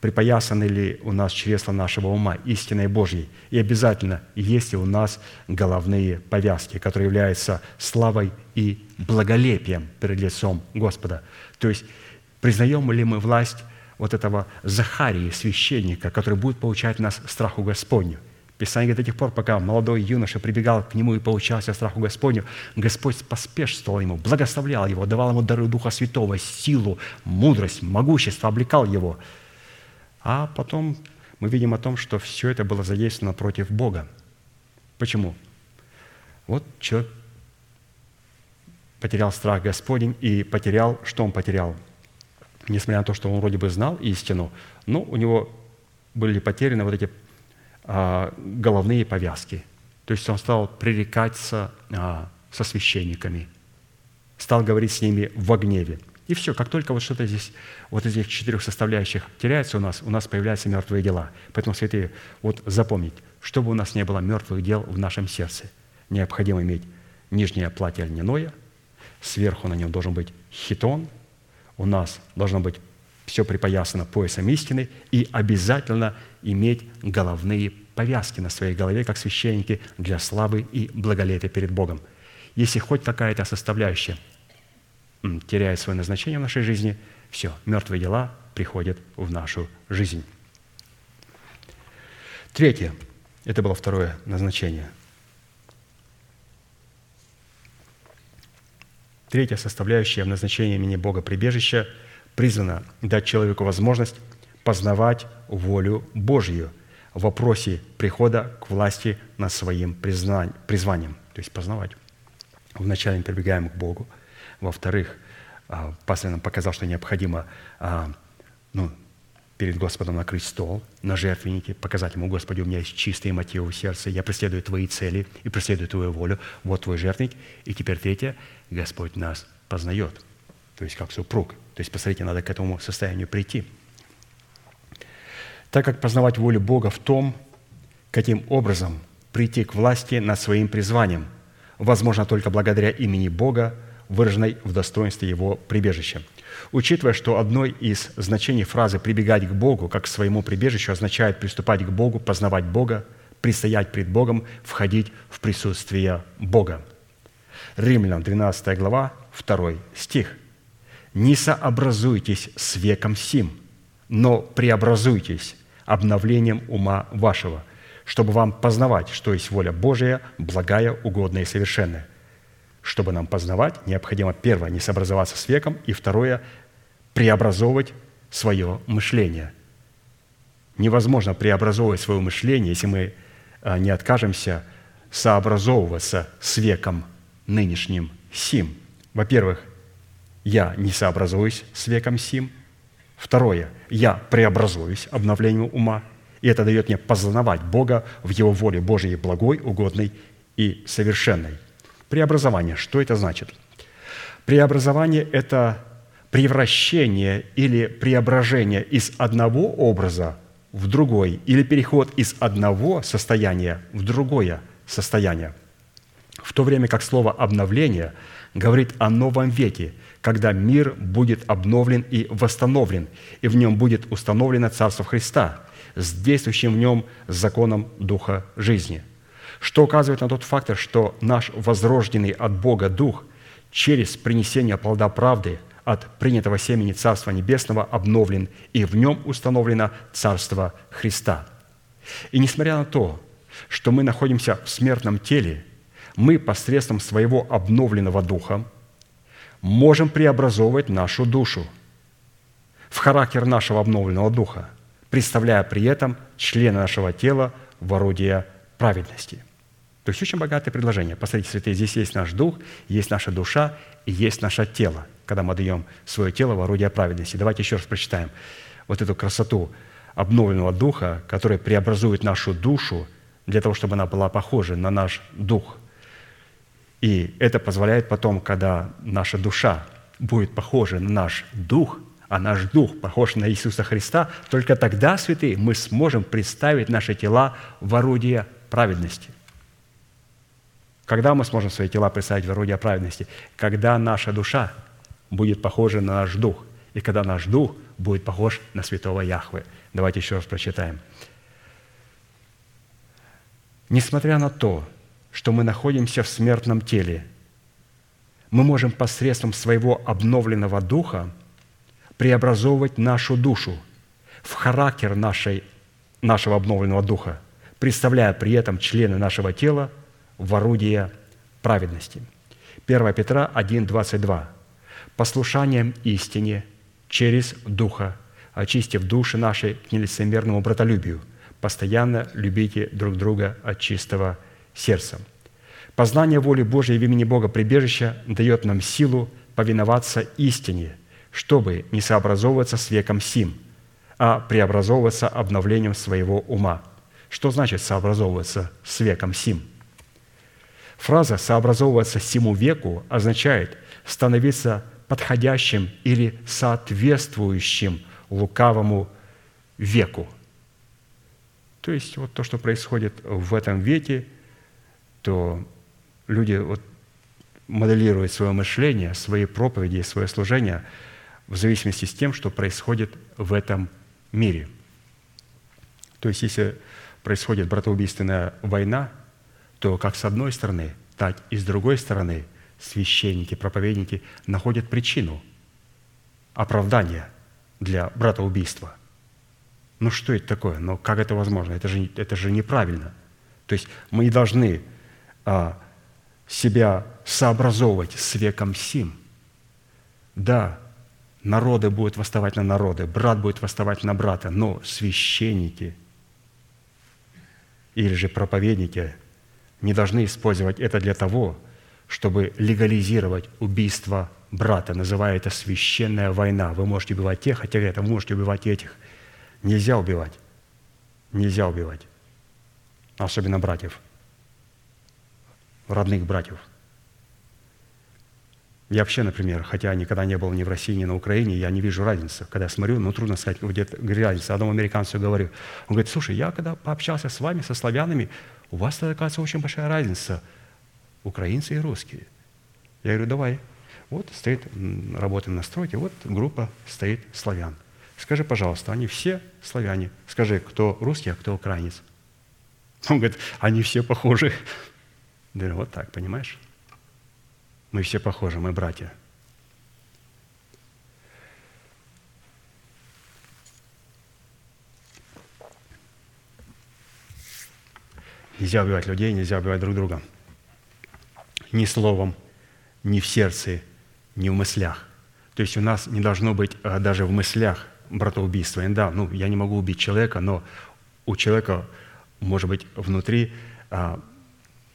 припоясаны ли у нас чресла нашего ума истиной Божьей. И обязательно есть ли у нас головные повязки, которые являются славой и благолепием перед лицом Господа. То есть признаем ли мы власть вот этого Захарии, священника, который будет получать нас страху Господню. Писание говорит, до тех пор, пока молодой юноша прибегал к нему и получался страху Господню, Господь поспешствовал ему, благословлял его, давал ему дары Духа Святого, силу, мудрость, могущество, облекал его – а потом мы видим о том, что все это было задействовано против Бога. Почему? Вот человек потерял страх Господень и потерял, что он потерял? Несмотря на то, что он вроде бы знал истину, но у него были потеряны вот эти а, головные повязки. То есть он стал пререкаться а, со священниками, стал говорить с ними в гневе. И все, как только вот что-то здесь, вот из этих четырех составляющих теряется у нас, у нас появляются мертвые дела. Поэтому, святые, вот запомнить, чтобы у нас не было мертвых дел в нашем сердце, необходимо иметь нижнее платье льняное, сверху на нем должен быть хитон, у нас должно быть все припоясано поясом истины и обязательно иметь головные повязки на своей голове, как священники, для славы и благолепия перед Богом. Если хоть какая-то составляющая – теряет свое назначение в нашей жизни, все, мертвые дела приходят в нашу жизнь. Третье. Это было второе назначение. Третья составляющая в назначении имени Бога прибежища призвана дать человеку возможность познавать волю Божью в вопросе прихода к власти над своим призванием. То есть познавать. Вначале мы прибегаем к Богу – во-вторых, а, пастор нам показал, что необходимо а, ну, перед Господом накрыть стол на жертвеннике, показать Ему, Господи, у меня есть чистые мотивы в сердце, я преследую Твои цели и преследую Твою волю, вот Твой жертвенник. И теперь третье, Господь нас познает, то есть как супруг. То есть, посмотрите, надо к этому состоянию прийти. Так как познавать волю Бога в том, каким образом прийти к власти над своим призванием, возможно только благодаря имени Бога, выраженной в достоинстве его прибежища. Учитывая, что одно из значений фразы «прибегать к Богу» как к своему прибежищу означает приступать к Богу, познавать Бога, предстоять пред Богом, входить в присутствие Бога. Римлянам 12 глава, 2 стих. «Не сообразуйтесь с веком сим, но преобразуйтесь обновлением ума вашего, чтобы вам познавать, что есть воля Божия, благая, угодная и совершенная. Чтобы нам познавать, необходимо, первое, не сообразоваться с веком, и второе, преобразовывать свое мышление. Невозможно преобразовывать свое мышление, если мы а, не откажемся сообразовываться с веком нынешним сим. Во-первых, я не сообразуюсь с веком сим. Второе, я преобразуюсь обновлением ума. И это дает мне познавать Бога в Его воле Божией благой, угодной и совершенной – Преобразование. Что это значит? Преобразование – это превращение или преображение из одного образа в другой, или переход из одного состояния в другое состояние. В то время как слово «обновление» говорит о новом веке, когда мир будет обновлен и восстановлен, и в нем будет установлено Царство Христа, с действующим в нем законом Духа жизни, что указывает на тот фактор, что наш возрожденный от Бога Дух через принесение плода правды от принятого семени Царства Небесного обновлен, и в нем установлено Царство Христа. И несмотря на то, что мы находимся в смертном теле, мы посредством своего обновленного духа можем преобразовывать нашу душу в характер нашего обновленного духа, представляя при этом члены нашего тела в орудие праведности. То есть очень богатое предложение. Посмотрите, святые, здесь есть наш дух, есть наша душа и есть наше тело, когда мы даем свое тело в орудие праведности. Давайте еще раз прочитаем вот эту красоту обновленного духа, который преобразует нашу душу для того, чтобы она была похожа на наш дух. И это позволяет потом, когда наша душа будет похожа на наш дух, а наш дух похож на Иисуса Христа, только тогда, святые, мы сможем представить наши тела в орудие праведности. Когда мы сможем свои тела представить в орудие праведности? Когда наша душа будет похожа на наш дух, и когда наш дух будет похож на святого Яхвы. Давайте еще раз прочитаем. Несмотря на то, что мы находимся в смертном теле, мы можем посредством своего обновленного духа преобразовывать нашу душу в характер нашей, нашего обновленного духа, представляя при этом члены нашего тела в орудие праведности. 1 Петра 1, 22. «Послушанием истине через Духа, очистив души наши к нелицемерному братолюбию, постоянно любите друг друга от чистого сердца». Познание воли Божьей в имени Бога прибежища дает нам силу повиноваться истине, чтобы не сообразовываться с веком сим, а преобразовываться обновлением своего ума. Что значит сообразовываться с веком сим? Фраза «сообразовываться сему веку» означает становиться подходящим или соответствующим лукавому веку. То есть вот то, что происходит в этом веке, то люди вот моделируют свое мышление, свои проповеди, свое служение в зависимости с тем, что происходит в этом мире. То есть если происходит братоубийственная война – то как с одной стороны, так и с другой стороны священники, проповедники находят причину оправдания для братоубийства. Ну что это такое? Ну как это возможно? Это же, это же неправильно. То есть мы не должны а, себя сообразовывать с веком сим. Да, народы будут восставать на народы, брат будет восставать на брата, но священники или же проповедники – не должны использовать это для того, чтобы легализировать убийство брата, называя это священная война. Вы можете убивать тех, хотя это вы можете убивать этих. Нельзя убивать. Нельзя убивать. Особенно братьев. Родных братьев. Я вообще, например, хотя никогда не был ни в России, ни на Украине, я не вижу разницы. Когда я смотрю, ну, трудно сказать, где-то разница. Одному американцу говорю, он говорит, слушай, я когда пообщался с вами, со славянами, у вас оказывается, очень большая разница, украинцы и русские. Я говорю, давай. Вот стоит, работаем на стройке, вот группа стоит славян. Скажи, пожалуйста, они все славяне. Скажи, кто русский, а кто украинец. Он говорит, они все похожи. Я говорю, вот так, понимаешь? Мы все похожи, мы братья. Нельзя убивать людей, нельзя убивать друг друга. Ни словом, ни в сердце, ни в мыслях. То есть у нас не должно быть а, даже в мыслях братоубийства. И да, ну, я не могу убить человека, но у человека может быть внутри а,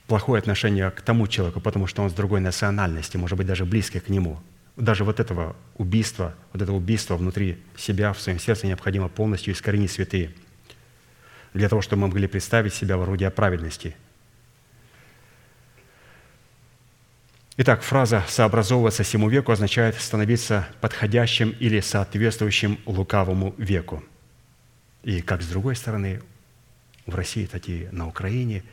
плохое отношение к тому человеку, потому что он с другой национальности, может быть, даже близкий к нему. Даже вот этого убийства, вот этого убийства внутри себя, в своем сердце необходимо полностью искоренить святые – для того, чтобы мы могли представить себя в орудие праведности. Итак, фраза «сообразовываться всему веку» означает становиться подходящим или соответствующим лукавому веку. И как с другой стороны, в России, так и на Украине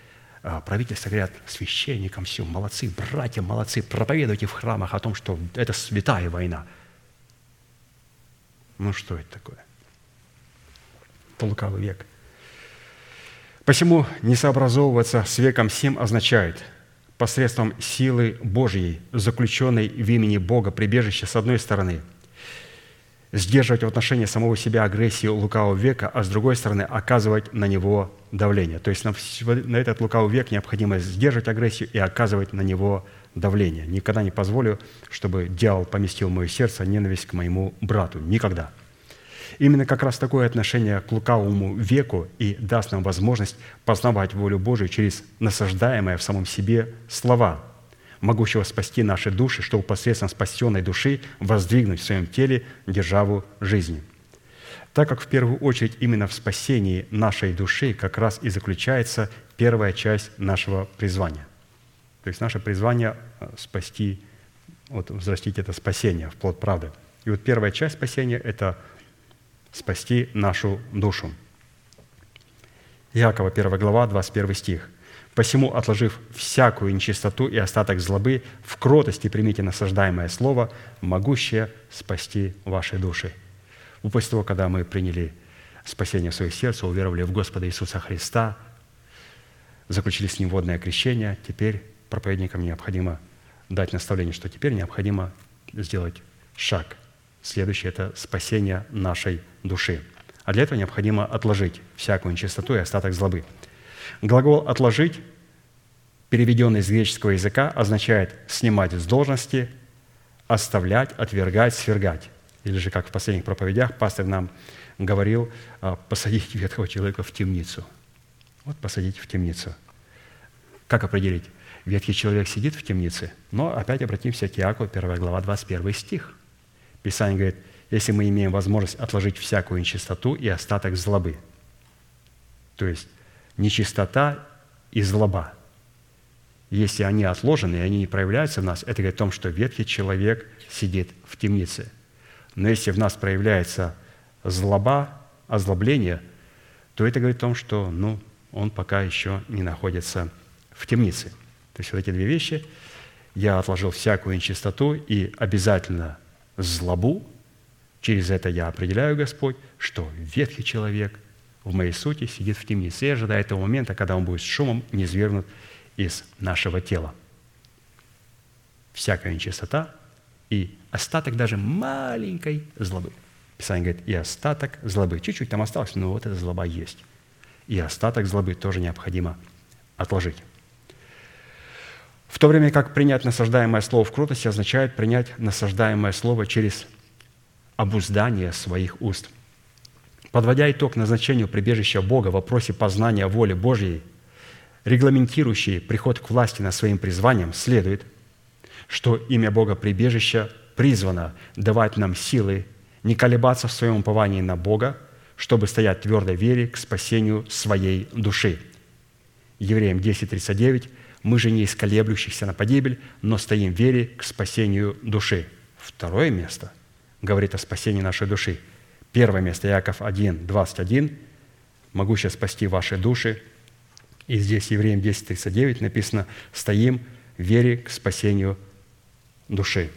а, правительство говорят священникам, все, молодцы, братья, молодцы, проповедуйте в храмах о том, что это святая война. Ну что это такое? Это лукавый век – Посему не сообразовываться с веком сим означает посредством силы Божьей, заключенной в имени Бога, прибежище с одной стороны, сдерживать в отношении самого себя агрессию лукавого века, а с другой стороны оказывать на него давление. То есть на, на этот лукавый век необходимо сдерживать агрессию и оказывать на него давление. Никогда не позволю, чтобы дьявол поместил в мое сердце ненависть к моему брату. Никогда. Именно как раз такое отношение к лукавому веку и даст нам возможность познавать волю Божию через насаждаемые в самом себе слова, могущего спасти наши души, чтобы посредством спасенной души воздвигнуть в своем теле державу жизни. Так как в первую очередь именно в спасении нашей души как раз и заключается первая часть нашего призвания. То есть наше призвание э, – спасти, вот взрастить это спасение в плод правды. И вот первая часть спасения – это спасти нашу душу. Иакова, 1 глава, 21 стих. «Посему, отложив всякую нечистоту и остаток злобы, в кротости примите насаждаемое слово, могущее спасти ваши души». После того, когда мы приняли спасение в свое сердце, уверовали в Господа Иисуса Христа, заключили с Ним водное крещение, теперь проповедникам необходимо дать наставление, что теперь необходимо сделать шаг. Следующее – это спасение нашей души. А для этого необходимо отложить всякую нечистоту и остаток злобы. Глагол «отложить», переведенный из греческого языка, означает «снимать с должности», «оставлять», «отвергать», «свергать». Или же, как в последних проповедях, пастор нам говорил, а, посадить ветхого человека в темницу. Вот посадить в темницу. Как определить? Ветхий человек сидит в темнице, но опять обратимся к Иакову, 1 глава, 21 стих. Писание говорит, если мы имеем возможность отложить всякую нечистоту и остаток злобы. То есть нечистота и злоба. Если они отложены, и они не проявляются в нас, это говорит о том, что ветхий человек сидит в темнице. Но если в нас проявляется злоба, озлобление, то это говорит о том, что ну, он пока еще не находится в темнице – то есть вот эти две вещи. Я отложил всякую нечистоту и обязательно злобу. Через это я определяю, Господь, что ветхий человек в моей сути сидит в темнице и ожидает того момента, когда он будет с шумом низвергнут из нашего тела. Всякая нечистота и остаток даже маленькой злобы. Писание говорит, и остаток злобы. Чуть-чуть там осталось, но вот эта злоба есть. И остаток злобы тоже необходимо отложить. В то время как принять насаждаемое слово в крутости означает принять насаждаемое слово через обуздание своих уст. Подводя итог назначению прибежища Бога в вопросе познания воли Божьей, регламентирующий приход к власти над своим призванием, следует, что имя Бога прибежища призвано давать нам силы не колебаться в своем уповании на Бога, чтобы стоять в твердой вере к спасению своей души. Евреям 10.39 мы же не из колеблющихся на погибель, но стоим в вере к спасению души. Второе место говорит о спасении нашей души. Первое место, Яков 1, 21, могущее спасти ваши души. И здесь Евреям 10, 39 написано, стоим в вере к спасению души.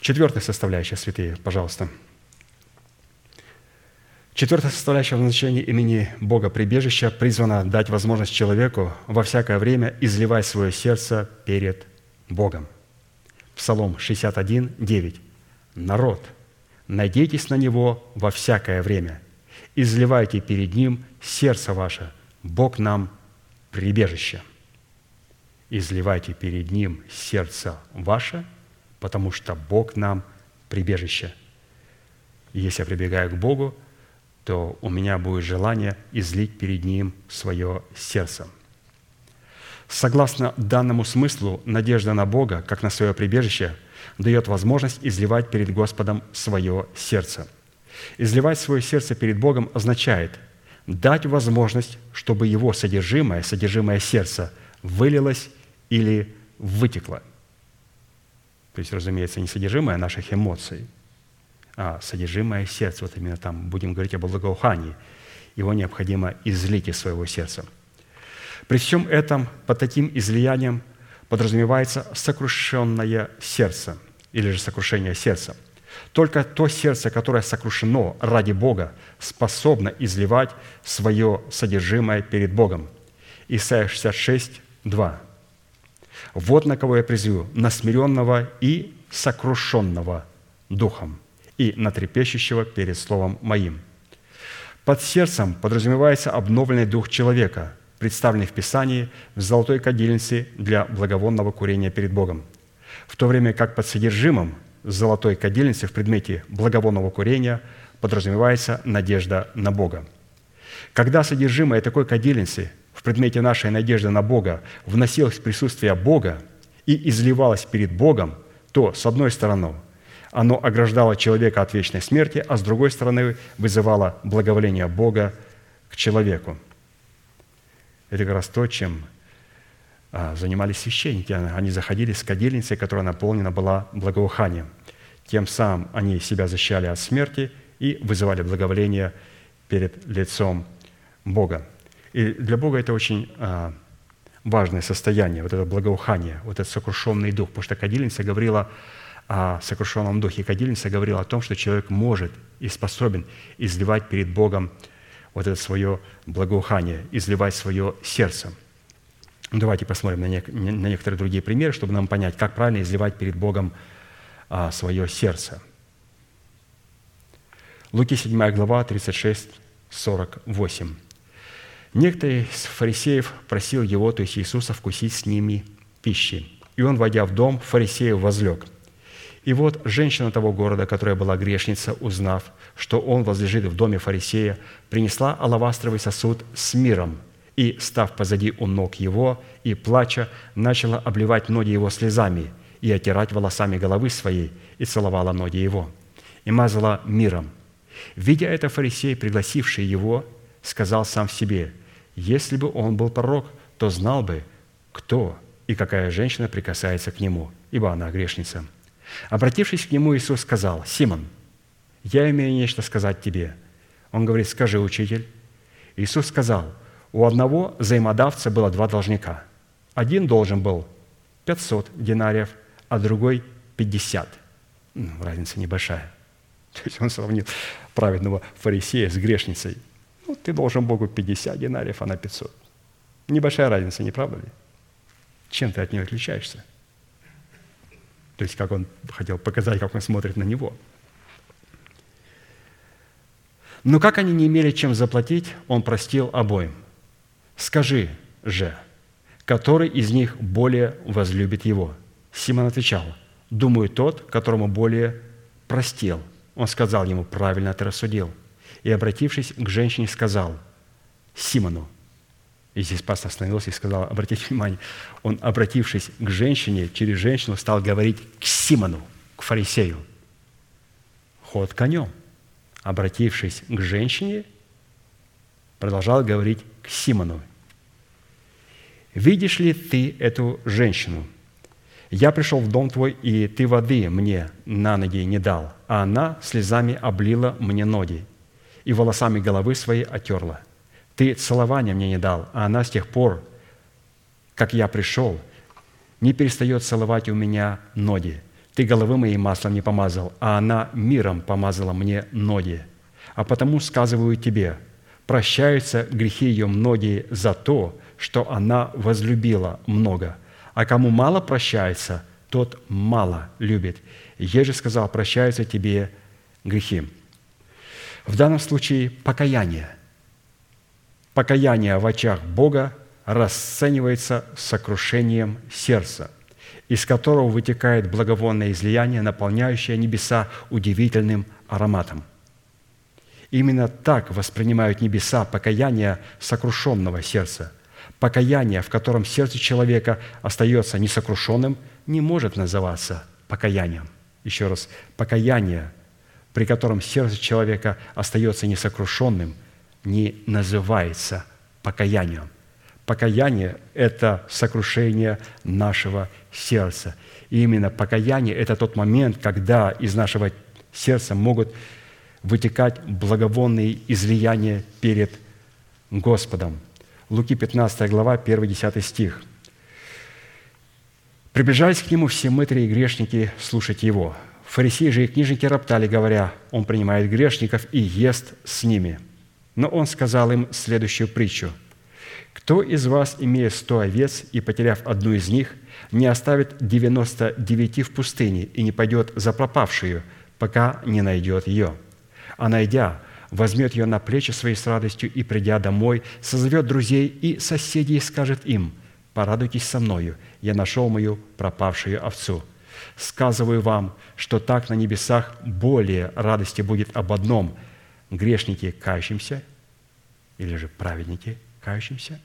Четвертая составляющая, святые, пожалуйста – Четвертая составляющая в назначении имени Бога прибежища призвана дать возможность человеку во всякое время изливать свое сердце перед Богом. Псалом 61, 9. «Народ, надейтесь на Него во всякое время, изливайте перед Ним сердце ваше, Бог нам прибежище». Изливайте перед Ним сердце ваше, потому что Бог нам прибежище. Если я прибегаю к Богу, то у меня будет желание излить перед Ним свое сердце. Согласно данному смыслу, надежда на Бога, как на свое прибежище, дает возможность изливать перед Господом свое сердце. Изливать свое сердце перед Богом означает дать возможность, чтобы его содержимое, содержимое сердца вылилось или вытекло. То есть, разумеется, не содержимое наших эмоций – а, содержимое сердца, вот именно там будем говорить об благоухании, его необходимо излить из своего сердца. При всем этом под таким излиянием подразумевается сокрушенное сердце или же сокрушение сердца. Только то сердце, которое сокрушено ради Бога, способно изливать свое содержимое перед Богом. Исайя 66, 2. «Вот на кого я призыву, на смиренного и сокрушенного духом, и на трепещущего перед словом моим». Под сердцем подразумевается обновленный дух человека, представленный в Писании в золотой кадильнице для благовонного курения перед Богом, в то время как под содержимым золотой кадильницы в предмете благовонного курения подразумевается надежда на Бога. Когда содержимое такой кадильницы в предмете нашей надежды на Бога вносилось в присутствие Бога и изливалось перед Богом, то, с одной стороны, оно ограждало человека от вечной смерти, а с другой стороны вызывало благоволение Бога к человеку. Это как раз то, чем занимались священники. Они заходили с кадильницей, которая наполнена была благоуханием. Тем самым они себя защищали от смерти и вызывали благоволение перед лицом Бога. И для Бога это очень а, важное состояние, вот это благоухание, вот этот сокрушенный дух, потому что кадильница говорила о сокрушенном духе. Кадильница говорила о том, что человек может и способен изливать перед Богом вот это свое благоухание, изливать свое сердце – давайте посмотрим на, на некоторые другие примеры, чтобы нам понять, как правильно изливать перед Богом а, свое сердце. Луки 7 глава, 36, 48. Некто из фарисеев просил его, то есть Иисуса, вкусить с ними пищи. И он, войдя в дом, фарисеев возлег. И вот женщина того города, которая была грешница, узнав, что он возлежит в доме фарисея, принесла алавастровый сосуд с миром – и, став позади у ног его и, плача, начала обливать ноги его слезами и отирать волосами головы своей, и целовала ноги его, и мазала миром. Видя это, фарисей, пригласивший его, сказал сам в себе, «Если бы он был пророк, то знал бы, кто и какая женщина прикасается к нему, ибо она грешница». Обратившись к нему, Иисус сказал, «Симон, я имею нечто сказать тебе». Он говорит, «Скажи, учитель». Иисус сказал – у одного взаимодавца было два должника. Один должен был 500 динариев, а другой 50. Ну, разница небольшая. То есть он сравнил праведного фарисея с грешницей. Ну, ты должен Богу 50 динариев, а на 500. Небольшая разница, не правда ли? Чем ты от нее отличаешься? То есть, как он хотел показать, как он смотрит на него. Но как они не имели чем заплатить, он простил обоим – Скажи же, который из них более возлюбит его? Симон отвечал, думаю, тот, которому более простил. Он сказал ему, правильно ты рассудил. И, обратившись к женщине, сказал Симону, и здесь пастор остановился и сказал, обратите внимание, он, обратившись к женщине, через женщину стал говорить к Симону, к фарисею. Ход конем. Обратившись к женщине, продолжал говорить к Симону. «Видишь ли ты эту женщину? Я пришел в дом твой, и ты воды мне на ноги не дал, а она слезами облила мне ноги и волосами головы своей отерла. Ты целования мне не дал, а она с тех пор, как я пришел, не перестает целовать у меня ноги. Ты головы моей маслом не помазал, а она миром помазала мне ноги. А потому сказываю тебе, прощаются грехи ее многие за то, что она возлюбила много. А кому мало прощается, тот мало любит. Еже сказал, прощаются тебе грехи. В данном случае покаяние. Покаяние в очах Бога расценивается сокрушением сердца, из которого вытекает благовонное излияние, наполняющее небеса удивительным ароматом – Именно так воспринимают небеса покаяние сокрушенного сердца. Покаяние, в котором сердце человека остается несокрушенным, не может называться покаянием. Еще раз, покаяние, при котором сердце человека остается несокрушенным, не называется покаянием. Покаяние – это сокрушение нашего сердца. И именно покаяние – это тот момент, когда из нашего сердца могут вытекать благовонные излияния перед Господом. Луки 15 глава, 1-10 стих. «Приближаясь к Нему, все мытари и грешники, слушайте Его. Фарисеи же и книжники роптали, говоря, «Он принимает грешников и ест с ними». Но он сказал им следующую притчу. «Кто из вас, имея сто овец и потеряв одну из них, не оставит девяносто девяти в пустыне и не пойдет за пропавшую, пока не найдет ее? А найдя, возьмет ее на плечи свои с радостью и, придя домой, созовет друзей и соседей и скажет им, «Порадуйтесь со мною, я нашел мою пропавшую овцу». Сказываю вам, что так на небесах более радости будет об одном – грешнике кающимся или же праведнике кающимся,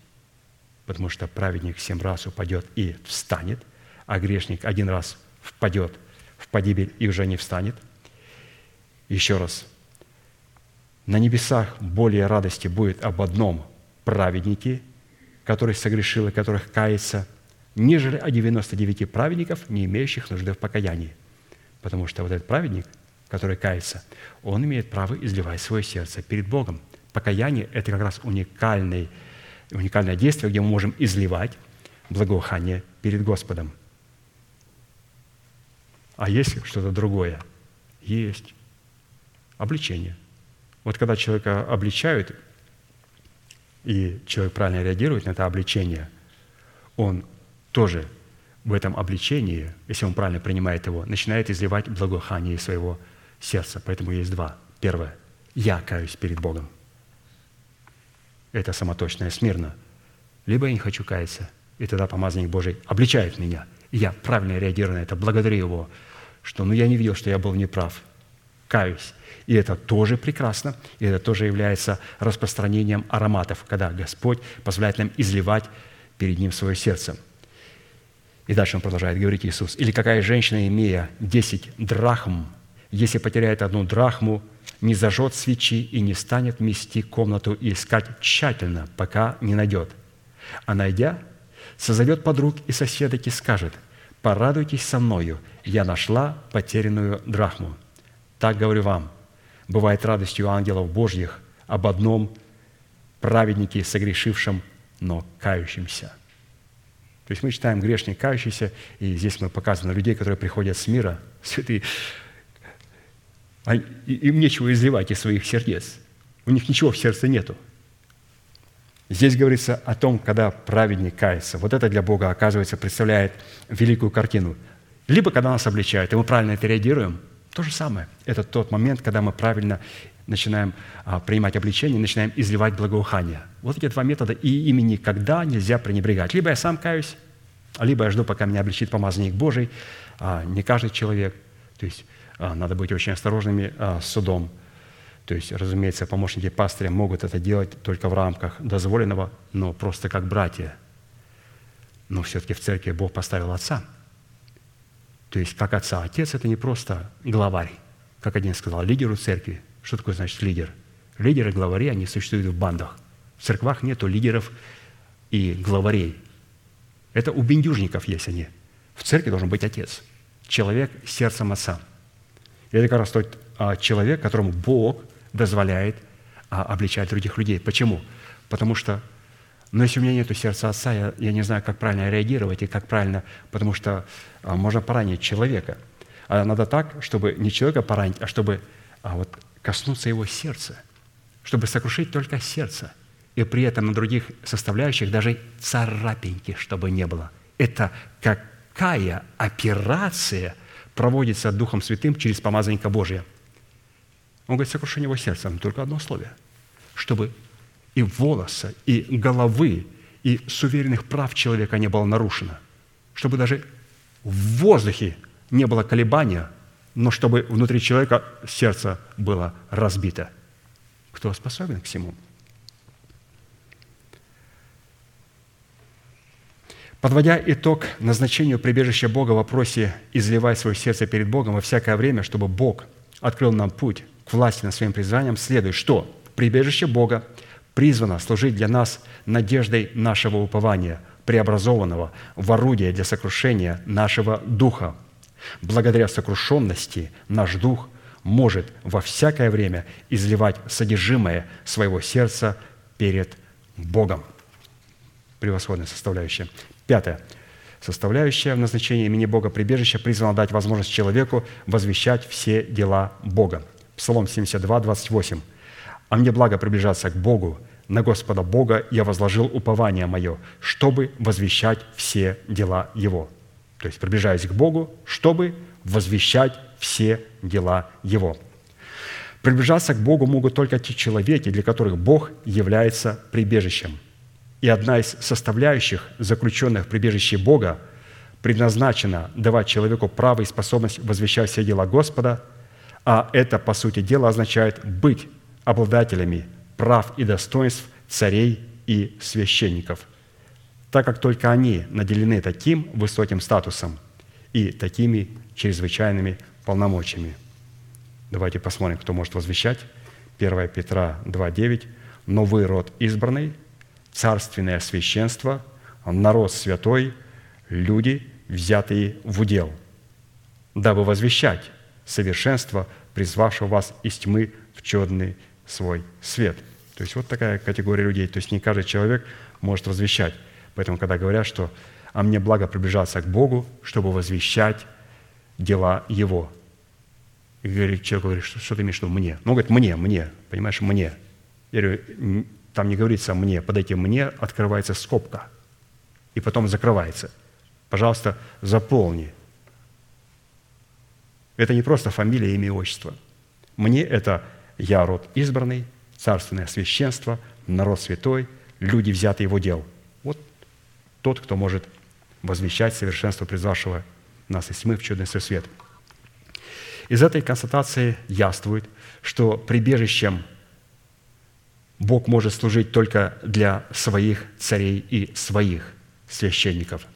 потому что праведник семь раз упадет и встанет, а грешник один раз впадет в погибель и уже не встанет. Еще раз, на небесах более радости будет об одном праведнике, который согрешил и которых кается – нежели о 99 праведников, не имеющих нужды в покаянии. Потому что вот этот праведник, который кается, он имеет право изливать свое сердце перед Богом. Покаяние – это как раз уникальный, уникальное действие, где мы можем изливать благоухание перед Господом. А есть что-то другое? Есть. Обличение. Вот когда человека обличают, и человек правильно реагирует на это обличение, он тоже в этом обличении, если он правильно принимает его, начинает изливать благоухание своего сердца. Поэтому есть два. Первое. Я каюсь перед Богом. Это самоточное смирно. Либо я не хочу каяться, и тогда помазанник Божий обличает меня. И я правильно реагирую на это, благодарю его, что ну, я не видел, что я был неправ. Каюсь. И это тоже прекрасно, и это тоже является распространением ароматов, когда Господь позволяет нам изливать перед Ним свое сердце – и дальше он продолжает говорить Иисус. «Или какая женщина, имея десять драхм, если потеряет одну драхму, не зажжет свечи и не станет мести комнату и искать тщательно, пока не найдет. А найдя, созовет подруг и соседок и скажет, «Порадуйтесь со мною, я нашла потерянную драхму». Так говорю вам, бывает радостью ангелов Божьих об одном праведнике, согрешившем, но кающемся – то есть мы читаем грешник, кающийся, и здесь мы показываем людей, которые приходят с мира, святые, им нечего изливать из своих сердец. У них ничего в сердце нету. Здесь говорится о том, когда праведник кается. Вот это для Бога, оказывается, представляет великую картину. Либо когда нас обличают, и мы правильно это реагируем, то же самое. Это тот момент, когда мы правильно начинаем а, принимать обличение, начинаем изливать благоухание. Вот эти два метода, и ими никогда нельзя пренебрегать. Либо я сам каюсь, либо я жду, пока меня обличит помазанник Божий. А, не каждый человек. То есть а, надо быть очень осторожными с судом. То есть, разумеется, помощники пастыря могут это делать только в рамках дозволенного, но просто как братья. Но все-таки в церкви Бог поставил отца. То есть, как отца. Отец – это не просто главарь, как один сказал, лидеру церкви – что такое значит лидер? Лидеры, главари, они существуют в бандах. В церквах нету лидеров и главарей. Это у бендюжников есть они. В церкви должен быть отец. Человек сердцем отца. И это как раз тот а, человек, которому Бог дозволяет а, обличать других людей. Почему? Потому что, ну, если у меня нет сердца отца, я, я не знаю, как правильно реагировать и как правильно, потому что а, можно поранить человека. А надо так, чтобы не человека поранить, а чтобы а вот коснуться его сердца, чтобы сокрушить только сердце, и при этом на других составляющих даже царапинки, чтобы не было. Это какая операция проводится Духом Святым через помазанника Божия? Он говорит, сокрушение его сердца, но только одно условие, чтобы и волоса, и головы, и суверенных прав человека не было нарушено, чтобы даже в воздухе не было колебания – но чтобы внутри человека сердце было разбито. Кто способен к всему? Подводя итог назначению прибежища Бога в вопросе «изливай свое сердце перед Богом во всякое время, чтобы Бог открыл нам путь к власти над своим призванием», следует, что прибежище Бога призвано служить для нас надеждой нашего упования, преобразованного в орудие для сокрушения нашего духа, Благодаря сокрушенности наш дух может во всякое время изливать содержимое своего сердца перед Богом. Превосходная составляющая. Пятое. Составляющая в назначении имени Бога прибежища призвана дать возможность человеку возвещать все дела Бога. Псалом 72, 28. «А мне благо приближаться к Богу, на Господа Бога я возложил упование мое, чтобы возвещать все дела Его». То есть приближаясь к Богу, чтобы возвещать все дела Его. Приближаться к Богу могут только те человеки, для которых Бог является прибежищем. И одна из составляющих, заключенных в прибежище Бога, предназначена давать человеку право и способность возвещать все дела Господа, а это, по сути дела, означает быть обладателями прав и достоинств царей и священников, так как только они наделены таким высоким статусом и такими чрезвычайными полномочиями. Давайте посмотрим, кто может возвещать. 1 Петра 2.9. «Новый род избранный, царственное священство, народ святой, люди, взятые в удел, дабы возвещать совершенство, призвавшего вас из тьмы в черный свой свет». То есть вот такая категория людей. То есть не каждый человек может возвещать. Поэтому, когда говорят, что «а мне благо приближаться к Богу, чтобы возвещать дела Его». И говорит, человек говорит, что, что ты имеешь в виду «мне»? Ну, говорит, «мне», «мне», понимаешь, «мне». Я говорю, там не говорится «мне», под этим «мне» открывается скобка, и потом закрывается. Пожалуйста, заполни. Это не просто фамилия, имя и отчество. «Мне» – это «я род избранный», царственное священство, народ святой, люди, взятые его дел. Вот тот, кто может возвещать совершенство призвавшего нас из тьмы в чудный свет. Из этой констатации яствует, что прибежищем Бог может служить только для своих царей и своих священников.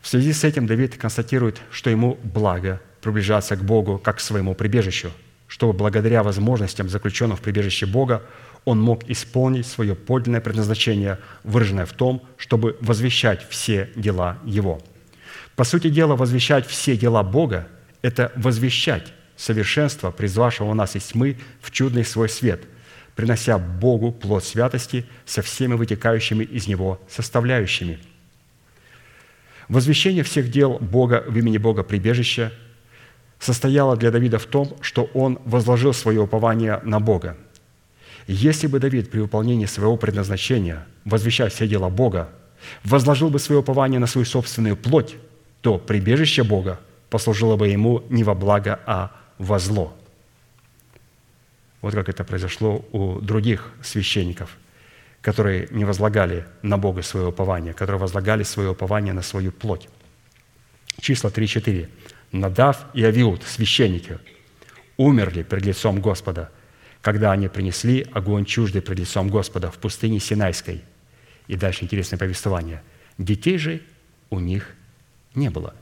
В связи с этим Давид констатирует, что ему благо приближаться к Богу как к своему прибежищу, чтобы благодаря возможностям, заключенным в прибежище Бога, он мог исполнить свое подлинное предназначение, выраженное в том, чтобы возвещать все дела Его. По сути дела, возвещать все дела Бога – это возвещать совершенство, призвавшего нас из тьмы в чудный свой свет – принося Богу плод святости со всеми вытекающими из него составляющими. Возвещение всех дел Бога в имени Бога прибежища состояло для Давида в том, что он возложил свое упование на Бога. Если бы Давид при выполнении своего предназначения, возвещая все дела Бога, возложил бы свое упование на свою собственную плоть, то прибежище Бога послужило бы ему не во благо, а во зло – вот как это произошло у других священников, которые не возлагали на Бога свое упование, которые возлагали свое упование на свою плоть. Числа 3-4. Надав и Авиуд, священники, умерли пред лицом Господа, когда они принесли огонь чуждый пред лицом Господа в пустыне Синайской. И дальше интересное повествование. Детей же у них не было.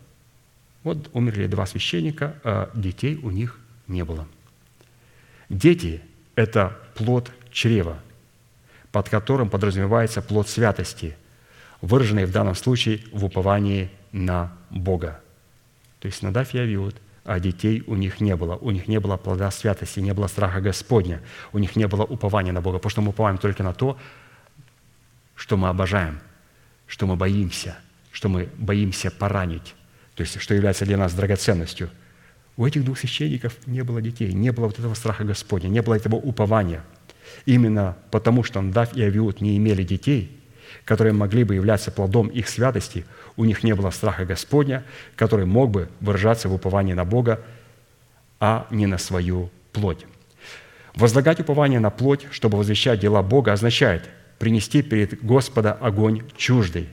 Вот умерли два священника, а детей у них не было – Дети – это плод чрева, под которым подразумевается плод святости, выраженный в данном случае в уповании на Бога. То есть Надав и Авиуд, а детей у них не было. У них не было плода святости, не было страха Господня, у них не было упования на Бога, потому что мы уповаем только на то, что мы обожаем, что мы боимся, что мы боимся поранить, то есть что является для нас драгоценностью – у этих двух священников не было детей, не было вот этого страха Господня, не было этого упования. Именно потому, что Дав и Авиуд не имели детей, которые могли бы являться плодом их святости, у них не было страха Господня, который мог бы выражаться в уповании на Бога, а не на свою плоть. Возлагать упование на плоть, чтобы возвещать дела Бога, означает принести перед Господа огонь чуждый,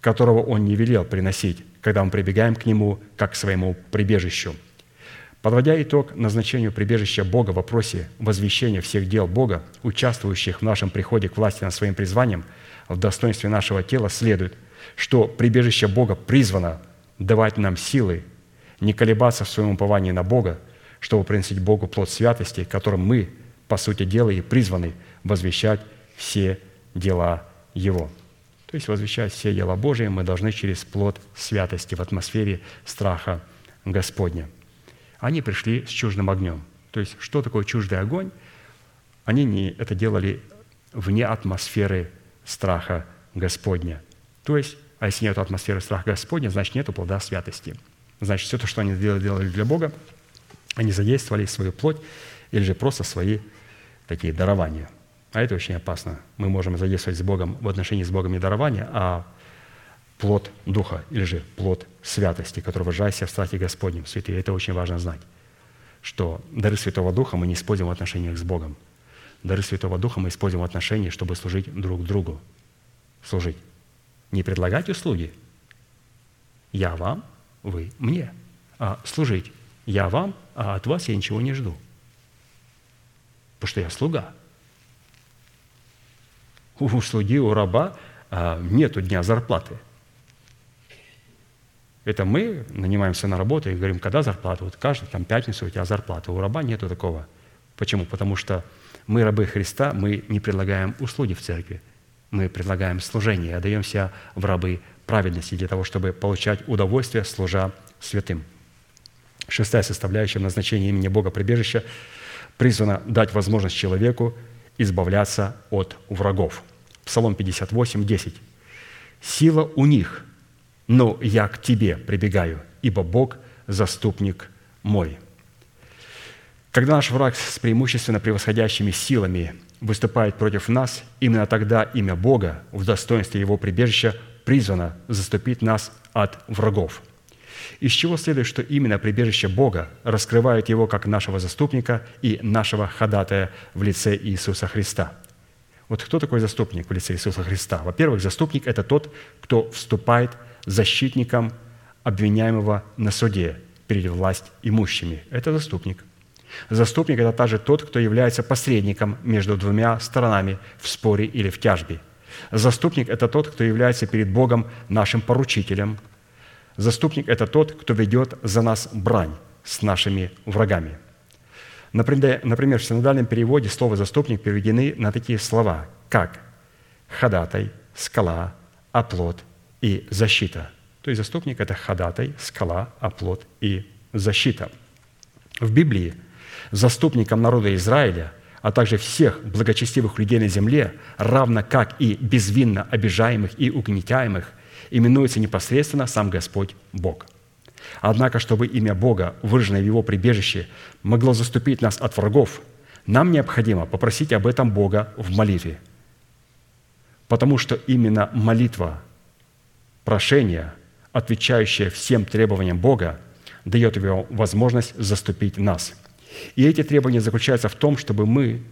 которого Он не велел приносить, когда мы прибегаем к Нему как к своему прибежищу – Подводя итог назначению прибежища Бога в вопросе возвещения всех дел Бога, участвующих в нашем приходе к власти над своим призванием, в достоинстве нашего тела следует, что прибежище Бога призвано давать нам силы не колебаться в своем уповании на Бога, чтобы приносить Богу плод святости, которым мы, по сути дела, и призваны возвещать все дела Его. То есть возвещать все дела Божьи мы должны через плод святости в атмосфере страха Господня – они пришли с чуждым огнем. То есть, что такое чуждый огонь? Они не это делали вне атмосферы страха Господня. То есть, А если нет атмосферы страха Господня, значит, нет плода святости. Значит, все то, что они делали, делали для Бога, они задействовали свою плоть или же просто свои такие дарования. А это очень опасно. Мы можем задействовать с Богом в отношении с Богом не дарования, а плод Духа или же плод святости, который выражается в страхе Господнем. Святые, это очень важно знать, что дары Святого Духа мы не используем в отношениях с Богом. Дары Святого Духа мы используем в отношении, чтобы служить друг другу. Служить. Не предлагать услуги. Я вам, вы мне. А служить. Я вам, а от вас я ничего не жду. Потому что я слуга. У слуги, у раба а, нету дня зарплаты. Это мы нанимаемся на работу и говорим, когда зарплата? Вот каждую там, пятницу у тебя зарплата. У раба нету такого. Почему? Потому что мы, рабы Христа, мы не предлагаем услуги в церкви. Мы предлагаем служение, отдаем себя в рабы праведности для того, чтобы получать удовольствие, служа святым. Шестая составляющая назначения имени Бога прибежища призвана дать возможность человеку избавляться от врагов. Псалом 58, 10. «Сила у них, но я к Тебе прибегаю, ибо Бог – заступник мой». Когда наш враг с преимущественно превосходящими силами выступает против нас, именно тогда имя Бога в достоинстве Его прибежища призвано заступить нас от врагов. Из чего следует, что именно прибежище Бога раскрывает Его как нашего заступника и нашего ходатая в лице Иисуса Христа. Вот кто такой заступник в лице Иисуса Христа? Во-первых, заступник – это тот, кто вступает защитником обвиняемого на суде перед власть имущими. Это заступник. Заступник – это также тот, кто является посредником между двумя сторонами в споре или в тяжбе. Заступник – это тот, кто является перед Богом нашим поручителем. Заступник – это тот, кто ведет за нас брань с нашими врагами. Например, в синодальном переводе слово «заступник» переведены на такие слова, как «ходатай», «скала», «оплот» и «защита». То есть заступник – это ходатай, скала, оплот и защита. В Библии – заступником народа Израиля, а также всех благочестивых людей на земле, равно как и безвинно обижаемых и угнетаемых, именуется непосредственно сам Господь Бог. Однако, чтобы имя Бога, выраженное в Его прибежище, могло заступить нас от врагов, нам необходимо попросить об этом Бога в молитве. Потому что именно молитва, прошение, отвечающее всем требованиям Бога, дает его возможность заступить нас – и эти требования заключаются в том, чтобы мы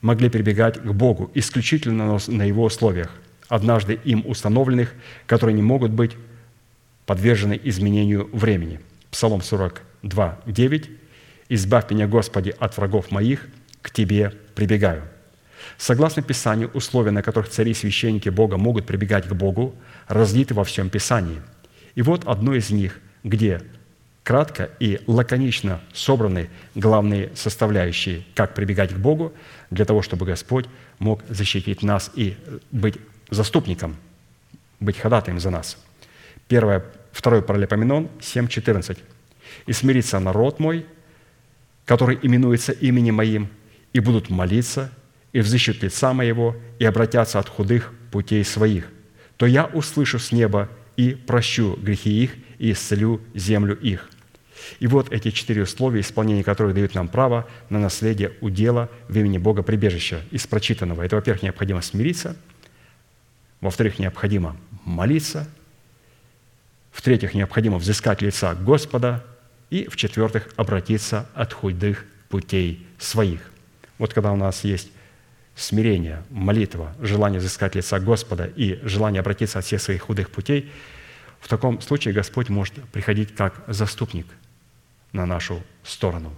могли прибегать к Богу исключительно на Его условиях, однажды им установленных, которые не могут быть подвержены изменению времени. Псалом 42, 9. «Избавь меня, Господи, от врагов моих, к Тебе прибегаю». Согласно Писанию, условия, на которых цари и священники Бога могут прибегать к Богу, разлиты во всем Писании. И вот одно из них, где кратко и лаконично собраны главные составляющие, как прибегать к Богу для того, чтобы Господь мог защитить нас и быть заступником, быть ходатаем за нас. Первое, второй паралипоменон 7.14. «И смирится народ мой, который именуется именем моим, и будут молиться, и взыщут лица моего, и обратятся от худых путей своих, то я услышу с неба и прощу грехи их, и исцелю землю их». И вот эти четыре условия, исполнение которых дают нам право на наследие удела в имени Бога прибежища из прочитанного. Это, во-первых, необходимо смириться, во-вторых, необходимо молиться, в-третьих, необходимо взыскать лица Господа, и, в-четвертых, обратиться от худых путей своих. Вот когда у нас есть смирение, молитва, желание взыскать лица Господа и желание обратиться от всех своих худых путей, в таком случае Господь может приходить как заступник – на нашу сторону.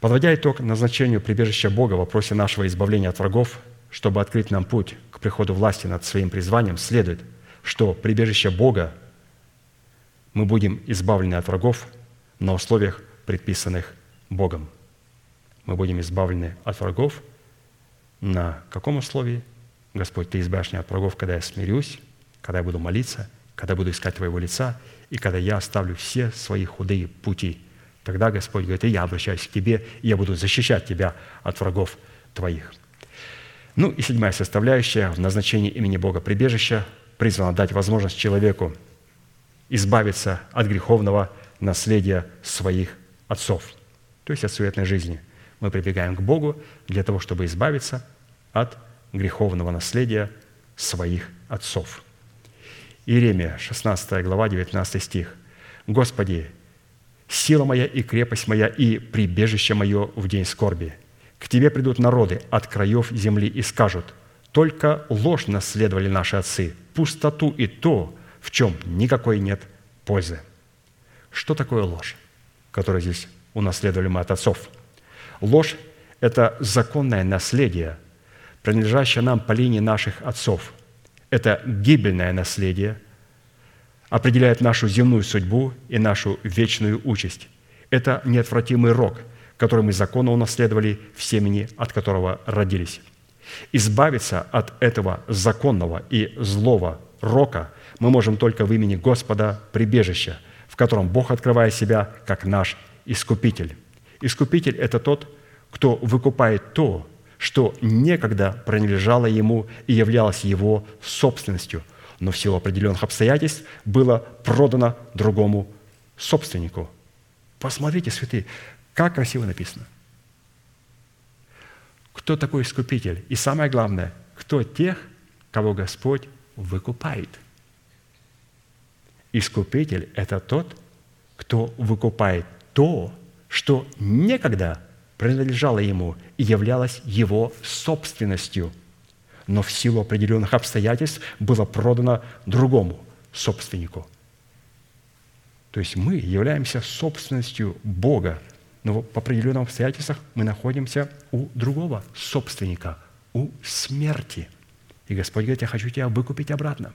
Подводя итог назначению прибежища Бога в вопросе нашего избавления от врагов, чтобы открыть нам путь к приходу власти над своим призванием, следует, что прибежище Бога мы будем избавлены от врагов на условиях, предписанных Богом. Мы будем избавлены от врагов на каком условии? Господь, Ты избавишь меня от врагов, когда я смирюсь, когда я буду молиться, когда я буду искать Твоего лица и когда я оставлю все свои худые пути, тогда Господь говорит, и я обращаюсь к тебе, и я буду защищать тебя от врагов твоих. Ну и седьмая составляющая в назначении имени Бога прибежища призвана дать возможность человеку избавиться от греховного наследия своих отцов, то есть от суетной жизни. Мы прибегаем к Богу для того, чтобы избавиться от греховного наследия своих отцов. Иеремия, 16 глава, 19 стих. «Господи, сила моя и крепость моя и прибежище мое в день скорби. К Тебе придут народы от краев земли и скажут, только ложь наследовали наши отцы, пустоту и то, в чем никакой нет пользы. Что такое ложь, которую здесь унаследовали мы от отцов? Ложь – это законное наследие, принадлежащее нам по линии наших отцов. Это гибельное наследие, определяет нашу земную судьбу и нашу вечную участь. Это неотвратимый рок, который мы законно унаследовали в семени, от которого родились. Избавиться от этого законного и злого рока мы можем только в имени Господа прибежища, в котором Бог открывает себя как наш Искупитель. Искупитель – это тот, кто выкупает то, что некогда принадлежало ему и являлось его собственностью, но в силу определенных обстоятельств было продано другому собственнику. Посмотрите, святые, как красиво написано. Кто такой искупитель? И самое главное, кто тех, кого Господь выкупает – Искупитель – это тот, кто выкупает то, что некогда принадлежало ему и являлось его собственностью, но в силу определенных обстоятельств было продано другому собственнику. То есть мы являемся собственностью Бога, но по определенным обстоятельствам мы находимся у другого собственника, у смерти. И Господь говорит, я хочу тебя выкупить обратно,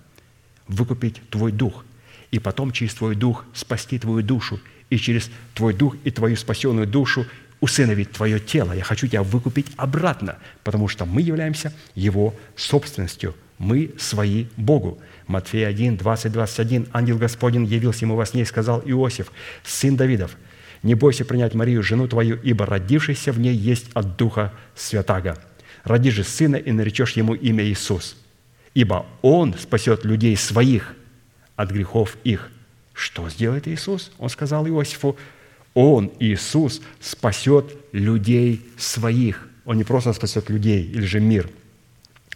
выкупить твой дух – и потом через Твой Дух спасти Твою душу, и через Твой Дух и Твою спасенную душу усыновить Твое тело. Я хочу Тебя выкупить обратно, потому что мы являемся Его собственностью. Мы свои Богу. Матфея 1, 20, 21. Ангел Господень явился ему во сне и сказал Иосиф, сын Давидов, не бойся принять Марию, жену твою, ибо родившийся в ней есть от Духа Святаго. Роди же сына и наречешь ему имя Иисус, ибо Он спасет людей своих – от грехов их. Что сделает Иисус? Он сказал Иосифу, Он, Иисус, спасет людей своих. Он не просто спасет людей или же мир.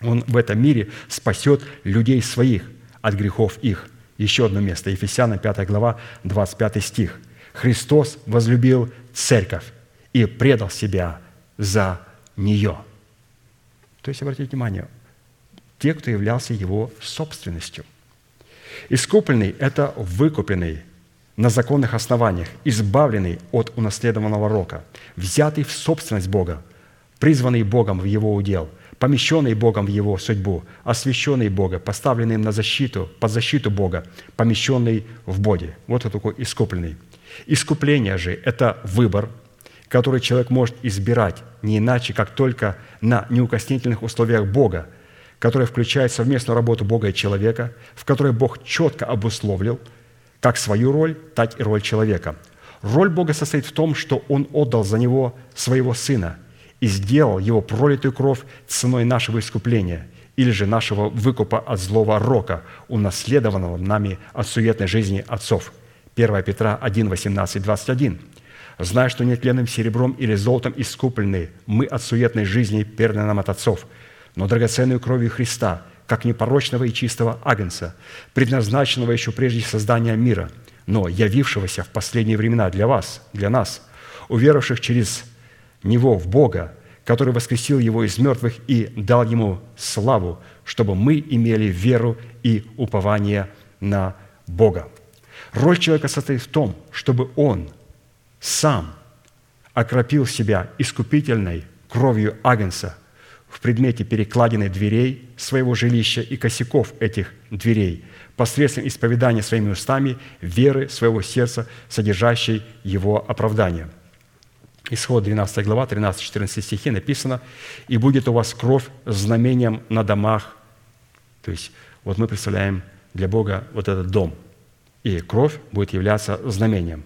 Он в этом мире спасет людей своих от грехов их. Еще одно место. Ефесянам 5 глава, 25 стих. «Христос возлюбил церковь и предал себя за нее». То есть, обратите внимание, те, кто являлся его собственностью – Искупленный – это выкупленный на законных основаниях, избавленный от унаследованного рока, взятый в собственность Бога, призванный Богом в Его удел, помещенный Богом в Его судьбу, освященный Бога, поставленный на защиту, под защиту Бога, помещенный в Боге. Вот это такой искупленный. Искупление же – это выбор, который человек может избирать не иначе, как только на неукоснительных условиях Бога – которая включает совместную работу Бога и человека, в которой Бог четко обусловлил как свою роль, так и роль человека. Роль Бога состоит в том, что Он отдал за него своего Сына и сделал его пролитую кровь ценой нашего искупления или же нашего выкупа от злого рока, унаследованного нами от суетной жизни отцов. 1 Петра 1, 18, 21. «Зная, что нетленным серебром или золотом искуплены мы от суетной жизни, переданной нам от отцов – но драгоценную кровью Христа, как непорочного и чистого агнца, предназначенного еще прежде создания мира, но явившегося в последние времена для вас, для нас, уверовавших через Него в Бога, который воскресил Его из мертвых и дал Ему славу, чтобы мы имели веру и упование на Бога. Роль человека состоит в том, чтобы он сам окропил себя искупительной кровью Агнца – в предмете перекладины дверей своего жилища и косяков этих дверей посредством исповедания своими устами веры своего сердца, содержащей его оправдание. Исход 12 глава, 13-14 стихи написано, «И будет у вас кровь знамением на домах». То есть вот мы представляем для Бога вот этот дом, и кровь будет являться знамением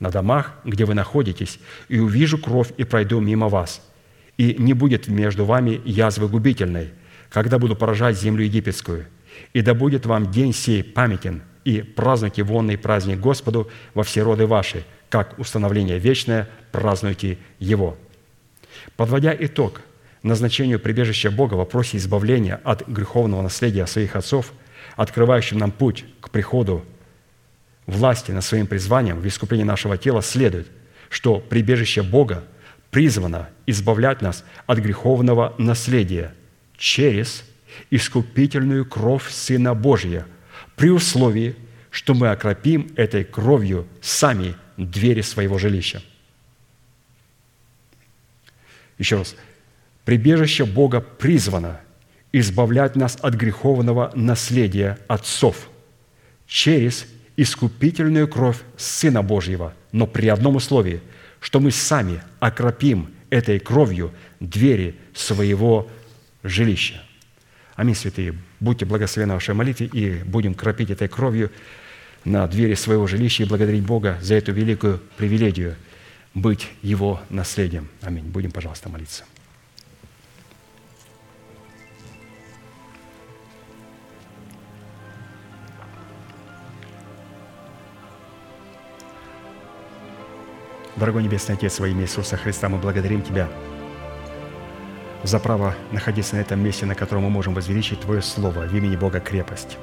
на домах, где вы находитесь, и увижу кровь и пройду мимо вас – и не будет между вами язвы губительной, когда буду поражать землю египетскую. И да будет вам день сей памятен, и празднуйте вонный праздник Господу во все роды ваши, как установление вечное, празднуйте его». Подводя итог назначению прибежища Бога в вопросе избавления от греховного наследия своих отцов, открывающим нам путь к приходу власти над своим призванием в искуплении нашего тела, следует, что прибежище Бога призвано избавлять нас от греховного наследия через искупительную кровь Сына Божия, при условии, что мы окропим этой кровью сами двери своего жилища. Еще раз. Прибежище Бога призвано избавлять нас от греховного наследия отцов через искупительную кровь Сына Божьего, но при одном условии, что мы сами окропим этой кровью двери своего жилища. Аминь, святые. Будьте благословены в вашей молитве и будем кропить этой кровью на двери своего жилища и благодарить Бога за эту великую привилегию быть Его наследием. Аминь. Будем, пожалуйста, молиться. Дорогой Небесный Отец, во имя Иисуса Христа, мы благодарим Тебя за право находиться на этом месте, на котором мы можем возвеличить Твое Слово в имени Бога крепость.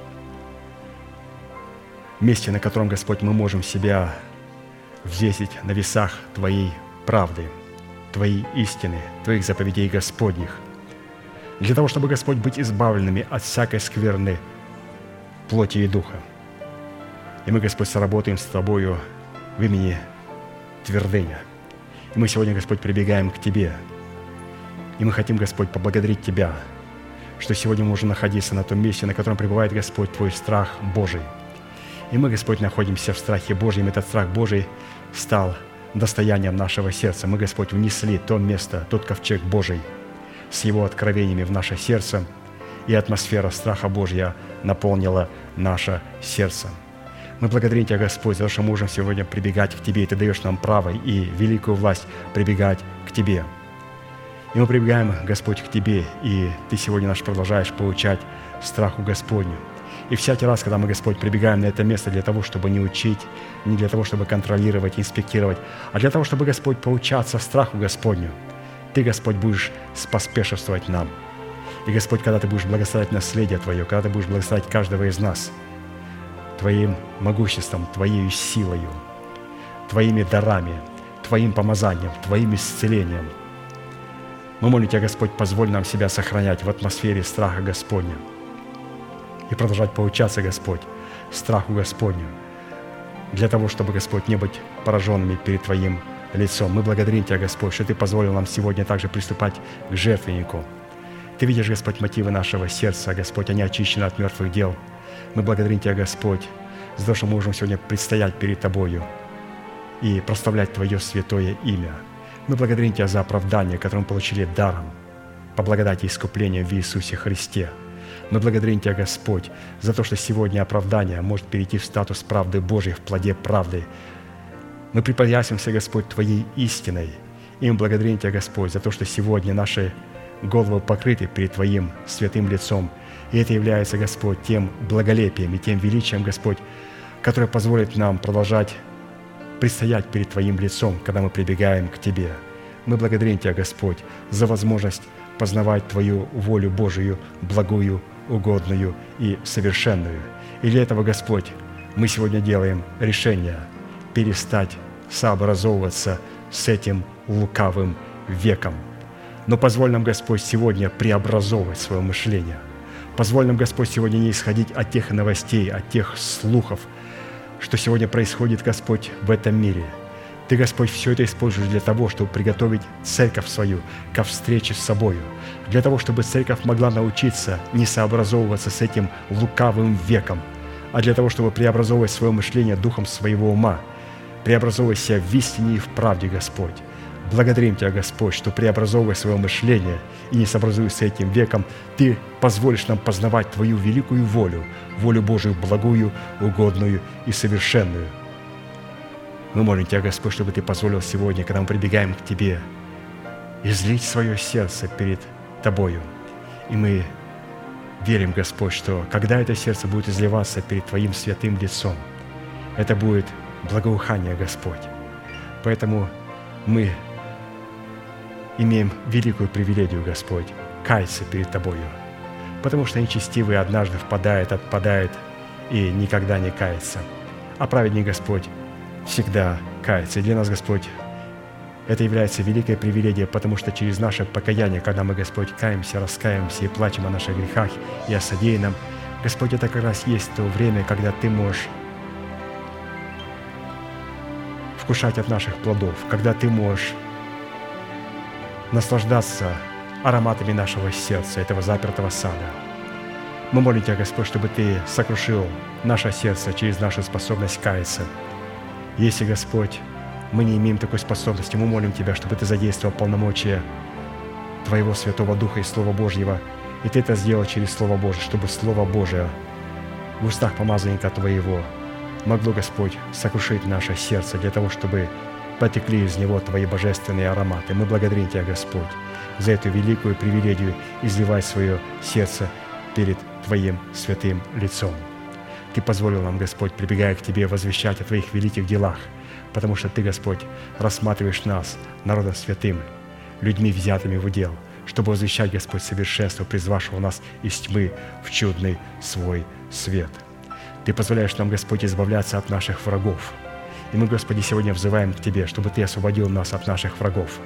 Месте, на котором, Господь, мы можем себя взвесить на весах Твоей правды, Твоей истины, Твоих заповедей Господних, для того, чтобы, Господь, быть избавленными от всякой скверны плоти и духа. И мы, Господь, сработаем с Тобою в имени твердыня. И мы сегодня, Господь, прибегаем к Тебе. И мы хотим, Господь, поблагодарить Тебя, что сегодня мы можем находиться на том месте, на котором пребывает, Господь, Твой страх Божий. И мы, Господь, находимся в страхе Божьем. Этот страх Божий стал достоянием нашего сердца. Мы, Господь, внесли то место, тот ковчег Божий с Его откровениями в наше сердце, и атмосфера страха Божья наполнила наше сердце. Мы благодарим Тебя, Господь, за то, что можем сегодня прибегать к Тебе, и Ты даешь нам право и великую власть прибегать к Тебе. И мы прибегаем, Господь, к Тебе, и Ты сегодня наш продолжаешь получать страху Господню. И всякий раз, когда мы, Господь, прибегаем на это место для того, чтобы не учить, не для того, чтобы контролировать, инспектировать, а для того, чтобы, Господь, поучаться страху Господню, Ты, Господь, будешь споспешествовать нам. И, Господь, когда Ты будешь благословлять наследие Твое, когда Ты будешь благословлять каждого из нас – Твоим могуществом, Твоей силою, Твоими дарами, Твоим помазанием, Твоим исцелением. Мы молим Тебя, Господь, позволь нам себя сохранять в атмосфере страха Господня и продолжать поучаться, Господь, страху Господню, для того, чтобы, Господь, не быть пораженными перед Твоим лицом. Мы благодарим Тебя, Господь, что Ты позволил нам сегодня также приступать к жертвеннику. Ты видишь, Господь, мотивы нашего сердца, Господь, они очищены от мертвых дел – мы благодарим Тебя, Господь, за то, что мы можем сегодня предстоять перед Тобою и прославлять Твое святое имя. Мы благодарим Тебя за оправдание, которое мы получили даром по благодати искупления в Иисусе Христе. Мы благодарим Тебя, Господь, за то, что сегодня оправдание может перейти в статус правды Божьей, в плоде правды. Мы припоясимся, Господь, Твоей истиной. И мы благодарим Тебя, Господь, за то, что сегодня наши головы покрыты перед Твоим святым лицом – и это является, Господь, тем благолепием и тем величием, Господь, которое позволит нам продолжать предстоять перед Твоим лицом, когда мы прибегаем к Тебе. Мы благодарим Тебя, Господь, за возможность познавать Твою волю Божию, благую, угодную и совершенную. И для этого, Господь, мы сегодня делаем решение перестать сообразовываться с этим лукавым веком. Но позволь нам, Господь, сегодня преобразовывать свое мышление – Позволь нам, Господь, сегодня не исходить от тех новостей, от тех слухов, что сегодня происходит, Господь, в этом мире. Ты, Господь, все это используешь для того, чтобы приготовить церковь свою ко встрече с собою, для того, чтобы церковь могла научиться не сообразовываться с этим лукавым веком, а для того, чтобы преобразовывать свое мышление духом своего ума, преобразовывать себя в истине и в правде, Господь. Благодарим Тебя, Господь, что преобразовывая свое мышление и не сообразуясь с этим веком, Ты позволишь нам познавать Твою великую волю, волю Божию благую, угодную и совершенную. Мы молим Тебя, Господь, чтобы Ты позволил сегодня, когда мы прибегаем к Тебе, излить свое сердце перед Тобою. И мы верим, Господь, что когда это сердце будет изливаться перед Твоим святым лицом, это будет благоухание, Господь. Поэтому мы имеем великую привилегию, Господь, каяться перед Тобою, потому что нечестивый однажды впадает, отпадает и никогда не кается. А праведный Господь всегда кается. И для нас, Господь, это является великой привилегией, потому что через наше покаяние, когда мы, Господь, каемся, раскаемся и плачем о наших грехах и о содеянном, Господь, это как раз есть то время, когда Ты можешь вкушать от наших плодов, когда Ты можешь наслаждаться ароматами нашего сердца, этого запертого сада. Мы молим Тебя, Господь, чтобы Ты сокрушил наше сердце через нашу способность каяться. Если, Господь, мы не имеем такой способности, мы молим Тебя, чтобы Ты задействовал полномочия Твоего Святого Духа и Слова Божьего, и Ты это сделал через Слово Божье, чтобы Слово Божие в устах помазанника Твоего могло, Господь, сокрушить наше сердце для того, чтобы потекли из него Твои божественные ароматы. Мы благодарим Тебя, Господь, за эту великую привилегию изливать свое сердце перед Твоим святым лицом. Ты позволил нам, Господь, прибегая к Тебе, возвещать о Твоих великих делах, потому что Ты, Господь, рассматриваешь нас, народом святым, людьми, взятыми в удел, чтобы возвещать, Господь, совершенство, призвавшего нас из тьмы в чудный свой свет. Ты позволяешь нам, Господь, избавляться от наших врагов. И мы, Господи, сегодня взываем к Тебе, чтобы Ты освободил нас от наших врагов,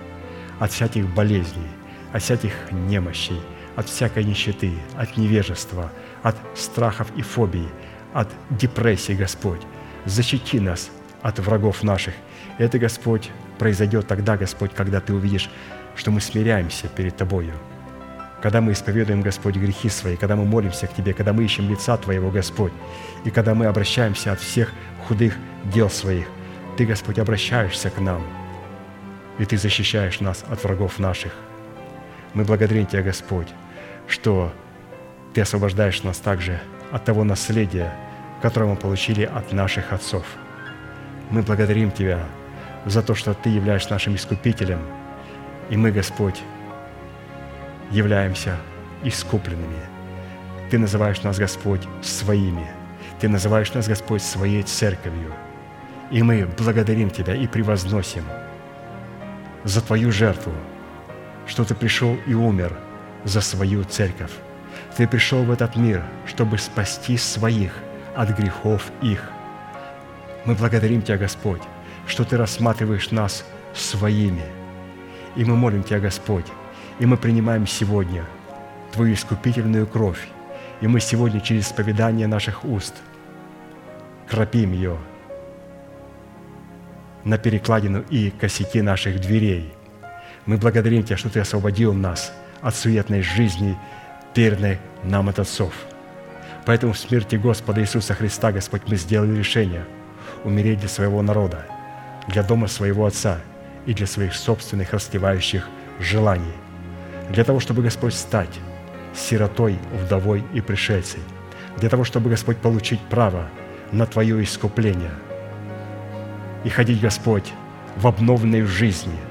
от всяких болезней, от всяких немощей, от всякой нищеты, от невежества, от страхов и фобий, от депрессии, Господь. Защити нас от врагов наших. И это, Господь, произойдет тогда, Господь, когда Ты увидишь, что мы смиряемся перед Тобою. Когда мы исповедуем, Господь, грехи свои, когда мы молимся к Тебе, когда мы ищем лица Твоего, Господь, и когда мы обращаемся от всех худых дел своих, Ты, Господь, обращаешься к нам, и Ты защищаешь нас от врагов наших. Мы благодарим Тебя, Господь, что Ты освобождаешь нас также от того наследия, которое мы получили от наших отцов. Мы благодарим Тебя за то, что Ты являешься нашим искупителем, и мы, Господь, являемся искупленными. Ты называешь нас, Господь, своими. Ты называешь нас, Господь, своей церковью. И мы благодарим Тебя и превозносим за Твою жертву, что Ты пришел и умер за свою церковь. Ты пришел в этот мир, чтобы спасти своих от грехов их. Мы благодарим Тебя, Господь, что Ты рассматриваешь нас своими. И мы молим Тебя, Господь, и мы принимаем сегодня Твою искупительную кровь, и мы сегодня через исповедание наших уст кропим ее на перекладину и косяки наших дверей. Мы благодарим Тебя, что Ты освободил нас от суетной жизни – верный нам от отцов. Поэтому в смерти Господа Иисуса Христа, Господь, мы сделали решение умереть для своего народа, для дома своего Отца и для своих собственных растлевающих желаний, для того, чтобы, Господь, стать сиротой, вдовой и пришельцей, для того, чтобы, Господь, получить право на Твое искупление и ходить, Господь, в обновленной жизни –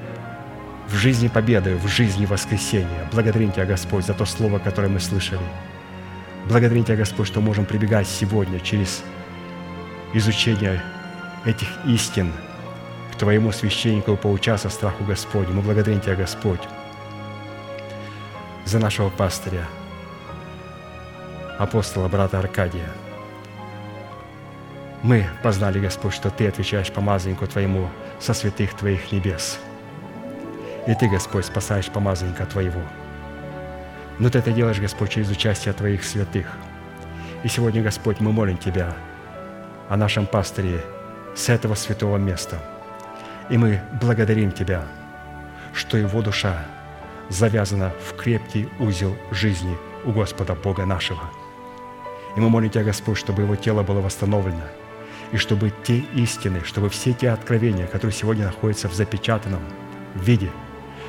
в жизни победы, в жизни воскресения. Благодарим Тебя, Господь, за то слово, которое мы слышали. Благодарим Тебя, Господь, что можем прибегать сегодня через изучение этих истин к Твоему священнику и поучаться страху Господню. Мы благодарим Тебя, Господь, за нашего пастыря, апостола брата Аркадия. Мы познали, Господь, что Ты отвечаешь помазаннику Твоему со святых Твоих небес – и Ты, Господь, спасаешь помазанника Твоего. Но Ты это делаешь, Господь, через участие Твоих святых. И сегодня, Господь, мы молим Тебя о нашем пастыре с этого святого места. И мы благодарим Тебя, что его душа завязана в крепкий узел жизни у Господа Бога нашего. И мы молим Тебя, Господь, чтобы его тело было восстановлено, и чтобы те истины, чтобы все те откровения, которые сегодня находятся в запечатанном виде –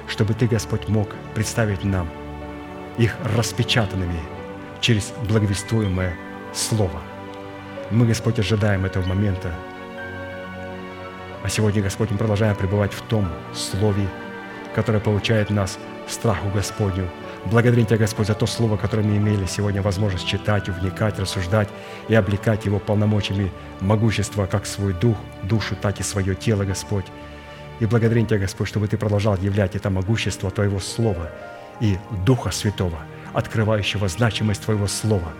чтобы Ты, Господь, мог представить нам их распечатанными через благовествуемое Слово. Мы, Господь, ожидаем этого момента. А сегодня, Господь, мы продолжаем пребывать в том Слове, которое получает нас страху Господню. Благодарим Тебя, Господь, за то слово, которое мы имели сегодня возможность читать, вникать, рассуждать и облекать его полномочиями могущества, как свой дух, душу, так и свое тело, Господь. И благодарим Тебя, Господь, чтобы Ты продолжал являть это могущество Твоего Слова и Духа Святого, открывающего значимость Твоего Слова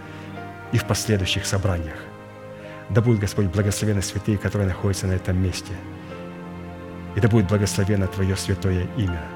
и в последующих собраниях. Да будет, Господь, благословены святые, которые находятся на этом месте. И да будет благословено Твое святое имя.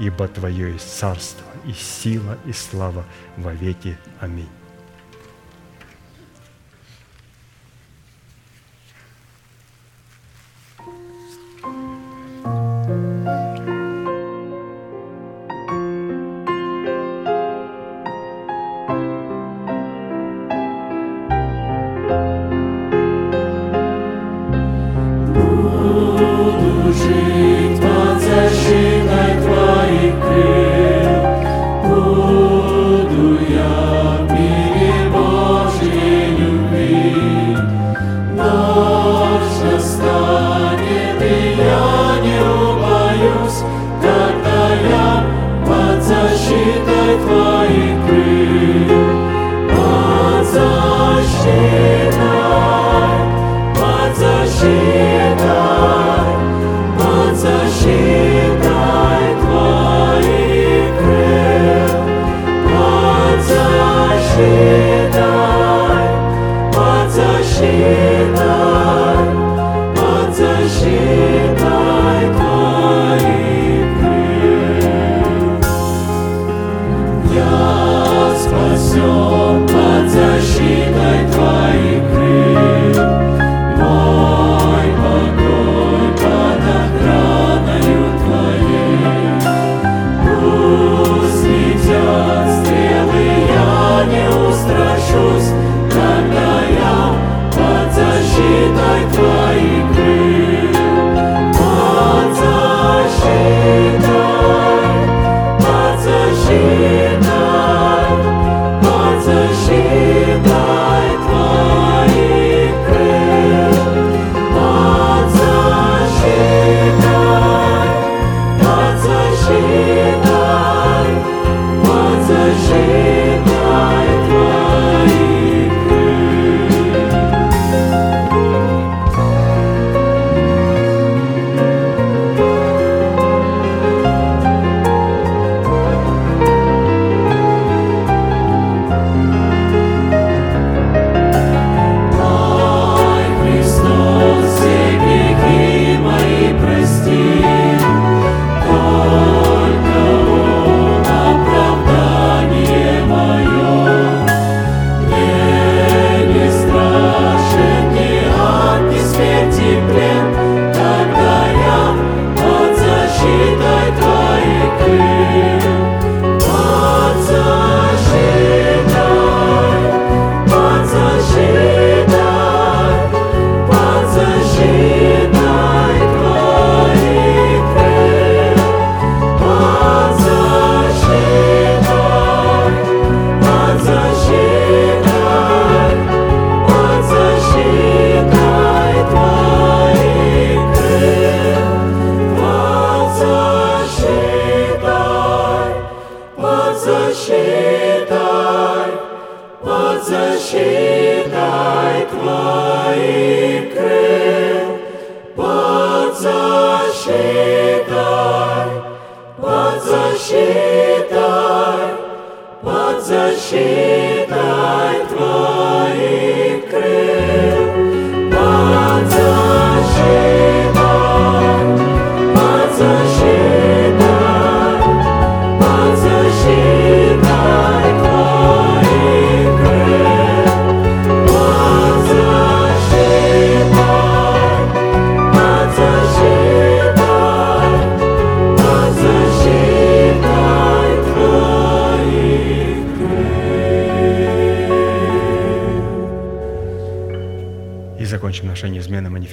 ибо Твое есть царство, и сила, и слава во веки. Аминь. Я спасен под защиту.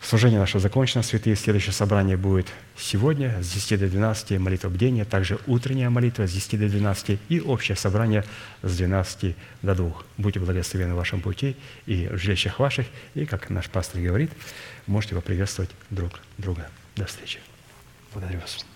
Служение наше закончено, святые. Следующее собрание будет сегодня с 10 до 12, молитва бдения, также утренняя молитва с 10 до 12 и общее собрание с 12 до 2. Будьте благословены в вашем пути и в жилищах ваших. И, как наш пастор говорит, можете поприветствовать друг друга. До встречи. Благодарю вас.